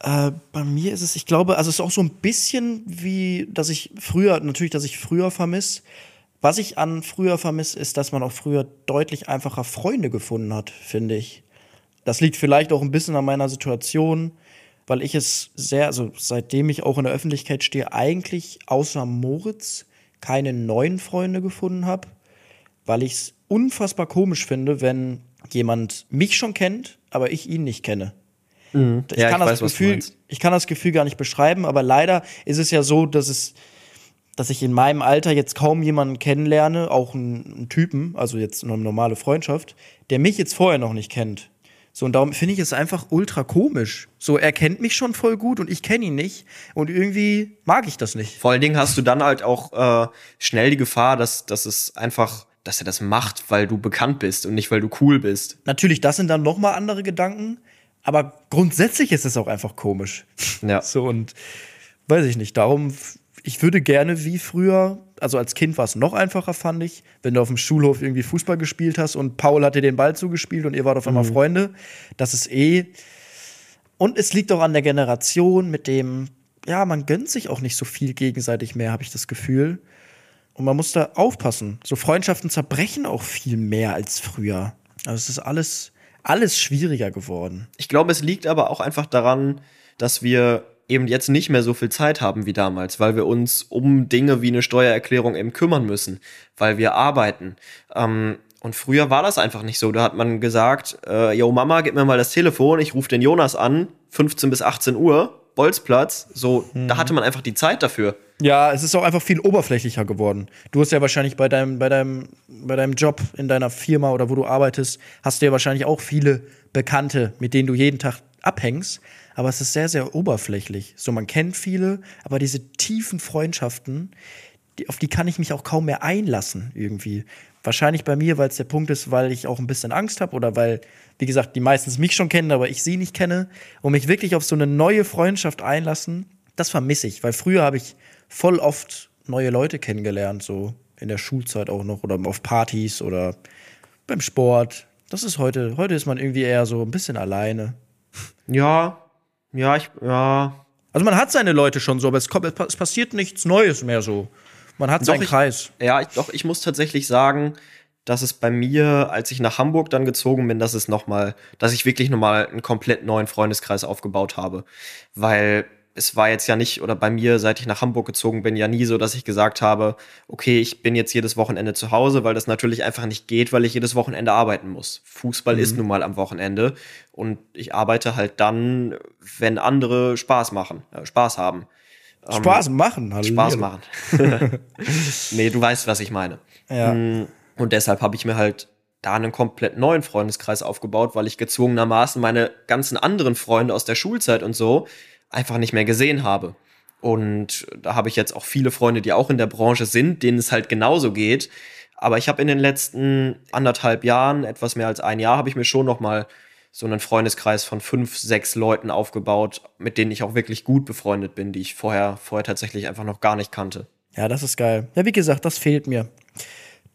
[SPEAKER 1] Äh, bei mir ist es, ich glaube, also es ist auch so ein bisschen wie, dass ich früher, natürlich, dass ich früher vermisse. Was ich an früher vermisse, ist, dass man auch früher deutlich einfacher Freunde gefunden hat, finde ich. Das liegt vielleicht auch ein bisschen an meiner Situation, weil ich es sehr, also seitdem ich auch in der Öffentlichkeit stehe, eigentlich außer Moritz keine neuen Freunde gefunden habe, weil ich es unfassbar komisch finde, wenn jemand mich schon kennt, aber ich ihn nicht kenne. Ich,
[SPEAKER 2] Ja, ich
[SPEAKER 1] kann das
[SPEAKER 2] weiß,
[SPEAKER 1] Gefühl, ich kann das Gefühl gar nicht beschreiben, aber leider ist es ja so, dass es, dass ich in meinem Alter jetzt kaum jemanden kennenlerne, auch einen, einen Typen, also jetzt eine normale Freundschaft, der mich jetzt vorher noch nicht kennt. So, und darum finde ich es einfach ultra komisch. So, er kennt mich schon voll gut und ich kenne ihn nicht. Und irgendwie mag ich das nicht.
[SPEAKER 2] Vor allen Dingen hast du dann halt auch äh, schnell die Gefahr, dass, dass es einfach, dass er das macht, weil du bekannt bist und nicht, weil du cool bist.
[SPEAKER 1] Natürlich, das sind dann noch mal andere Gedanken, aber grundsätzlich ist es auch einfach komisch.
[SPEAKER 2] Ja.
[SPEAKER 1] So und weiß ich nicht. Darum, ich würde gerne wie früher, also als Kind war es noch einfacher, fand ich, wenn du auf dem Schulhof irgendwie Fußball gespielt hast und Paul hat dir den Ball zugespielt und ihr wart auf einmal Freunde. Das ist eh. Und es liegt auch an der Generation, mit dem, ja, man gönnt sich auch nicht so viel gegenseitig mehr, habe ich das Gefühl. Und man muss da aufpassen. So Freundschaften zerbrechen auch viel mehr als früher. Also es ist alles, alles schwieriger geworden.
[SPEAKER 2] Ich glaube, es liegt aber auch einfach daran, dass wir eben jetzt nicht mehr so viel Zeit haben wie damals, weil wir uns um Dinge wie eine Steuererklärung eben kümmern müssen, weil wir arbeiten. Ähm, und früher war das einfach nicht so. Da hat man gesagt, äh, yo Mama, gib mir mal das Telefon, ich rufe den Jonas an, 15 bis 18 Uhr, Bolzplatz. So, da hatte man einfach die Zeit dafür.
[SPEAKER 1] Ja, es ist auch einfach viel oberflächlicher geworden. Du hast ja wahrscheinlich bei deinem, bei deinem, bei deinem Job in deiner Firma oder wo du arbeitest, hast du ja wahrscheinlich auch viele Bekannte, mit denen du jeden Tag abhängst. Aber es ist sehr, sehr oberflächlich. So, man kennt viele, aber diese tiefen Freundschaften, auf die kann ich mich auch kaum mehr einlassen, irgendwie. Wahrscheinlich bei mir, weil es der Punkt ist, weil ich auch ein bisschen Angst habe oder weil, wie gesagt, die meistens mich schon kennen, aber ich sie nicht kenne. Und mich wirklich auf so eine neue Freundschaft einlassen, das vermisse ich, weil früher habe ich voll oft neue Leute kennengelernt, so in der Schulzeit auch noch oder auf Partys oder beim Sport. Das ist heute, heute ist man irgendwie eher so ein bisschen alleine.
[SPEAKER 2] Ja, ja, ich, ja.
[SPEAKER 1] Also man hat seine Leute schon so, aber es, kommt, es passiert nichts Neues mehr so. Man hat seinen
[SPEAKER 2] ich,
[SPEAKER 1] Kreis.
[SPEAKER 2] Ja, ich, doch, ich muss tatsächlich sagen, dass es bei mir, als ich nach Hamburg dann gezogen bin, dass es noch mal, dass ich wirklich nochmal einen komplett neuen Freundeskreis aufgebaut habe, weil es war jetzt ja nicht, oder bei mir, seit ich nach Hamburg gezogen bin, ja nie so, dass ich gesagt habe, okay, ich bin jetzt jedes Wochenende zu Hause, weil das natürlich einfach nicht geht, weil ich jedes Wochenende arbeiten muss. Fußball mhm. ist nun mal am Wochenende und ich arbeite halt dann, wenn andere Spaß machen, äh, Spaß haben.
[SPEAKER 1] Spaß ähm, machen,
[SPEAKER 2] hallo. Spaß machen. nee, du weißt, was ich meine.
[SPEAKER 1] Ja. Mm,
[SPEAKER 2] und deshalb habe ich mir halt da einen komplett neuen Freundeskreis aufgebaut, weil ich gezwungenermaßen meine ganzen anderen Freunde aus der Schulzeit und so einfach nicht mehr gesehen habe. Und da habe ich jetzt auch viele Freunde, die auch in der Branche sind, denen es halt genauso geht. Aber ich habe in den letzten anderthalb Jahren, etwas mehr als ein Jahr, habe ich mir schon noch mal so einen Freundeskreis von fünf, sechs Leuten aufgebaut, mit denen ich auch wirklich gut befreundet bin, die ich vorher, vorher tatsächlich einfach noch gar nicht kannte.
[SPEAKER 1] Ja, das ist geil. Ja, wie gesagt, das fehlt mir.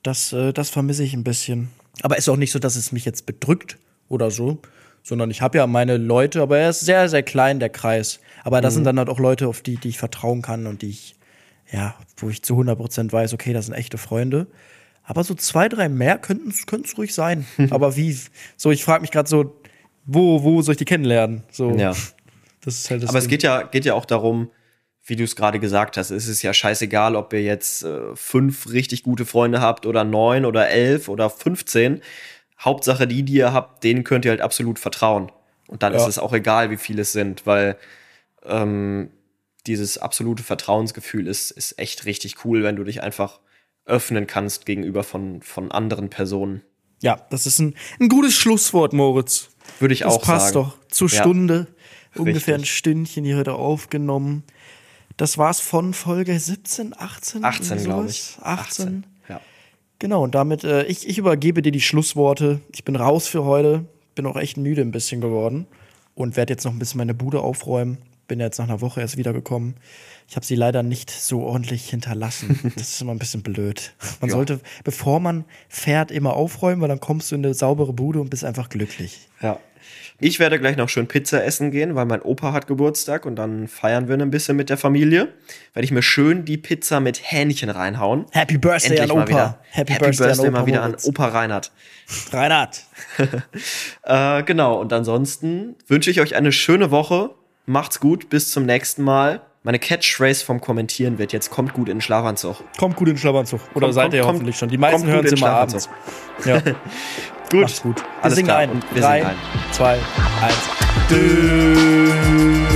[SPEAKER 1] Das, äh, das vermisse ich ein bisschen. Aber ist auch nicht so, dass es mich jetzt bedrückt oder so, sondern ich habe ja meine Leute, aber er ist sehr, sehr klein, der Kreis. Aber das mhm. sind dann halt auch Leute, auf die, die ich vertrauen kann und die ich, ja, wo ich zu 100% weiß, okay, das sind echte Freunde. Aber so zwei, drei mehr könnten es ruhig sein. aber wie? So, ich frage mich gerade so, wo, wo soll ich die kennenlernen? So,
[SPEAKER 2] ja.
[SPEAKER 1] Das ist halt das
[SPEAKER 2] aber Ding. es geht ja, geht ja auch darum, wie du es gerade gesagt hast, es ist ja scheißegal, ob ihr jetzt äh, fünf richtig gute Freunde habt oder neun oder elf oder 15. Hauptsache die, die ihr habt, denen könnt ihr halt absolut vertrauen. Und dann ja. ist es auch egal, wie viele es sind, weil ähm, dieses absolute Vertrauensgefühl ist, ist echt richtig cool, wenn du dich einfach öffnen kannst gegenüber von, von anderen Personen.
[SPEAKER 1] Ja, das ist ein, ein gutes Schlusswort, Moritz.
[SPEAKER 2] Würde ich
[SPEAKER 1] das
[SPEAKER 2] auch
[SPEAKER 1] passt
[SPEAKER 2] sagen.
[SPEAKER 1] doch zur ja. Stunde. Ungefähr ein Stündchen hier heute aufgenommen. Das war's von Folge 17, 18?
[SPEAKER 2] 18, glaube ich.
[SPEAKER 1] 18. 18.
[SPEAKER 2] Ja.
[SPEAKER 1] Genau, und damit, äh, ich, ich übergebe dir die Schlussworte. Ich bin raus für heute. Bin auch echt müde ein bisschen geworden. Und werde jetzt noch ein bisschen meine Bude aufräumen. Bin jetzt nach einer Woche erst wiedergekommen. Ich habe sie leider nicht so ordentlich hinterlassen. Das ist immer ein bisschen blöd. Man ja. sollte, bevor man fährt, immer aufräumen, weil dann kommst du in eine saubere Bude und bist einfach glücklich.
[SPEAKER 2] Ja. Ich werde gleich noch schön Pizza essen gehen, weil mein Opa hat Geburtstag und dann feiern wir ein bisschen mit der Familie. Werde ich mir schön die Pizza mit Hähnchen reinhauen.
[SPEAKER 1] Happy Birthday
[SPEAKER 2] Endlich
[SPEAKER 1] an Opa.
[SPEAKER 2] Wieder. Happy, Happy Birthday, Birthday mal wieder an Opa Reinhard.
[SPEAKER 1] Reinhard.
[SPEAKER 2] äh, genau, und ansonsten wünsche ich euch eine schöne Woche. Macht's gut, bis zum nächsten Mal. Meine Catchphrase vom Kommentieren wird jetzt kommt gut in den Schlafanzug.
[SPEAKER 1] Kommt gut in den Schlafanzug. Oder kommt, seid ihr kommt, hoffentlich schon. Die meisten hören es immer abends.
[SPEAKER 2] Ja.
[SPEAKER 1] gut. Macht's gut.
[SPEAKER 2] Wir Alles singen
[SPEAKER 1] klar.
[SPEAKER 2] ein.
[SPEAKER 1] Und wir Drei, singen ein. zwei, eins. Dö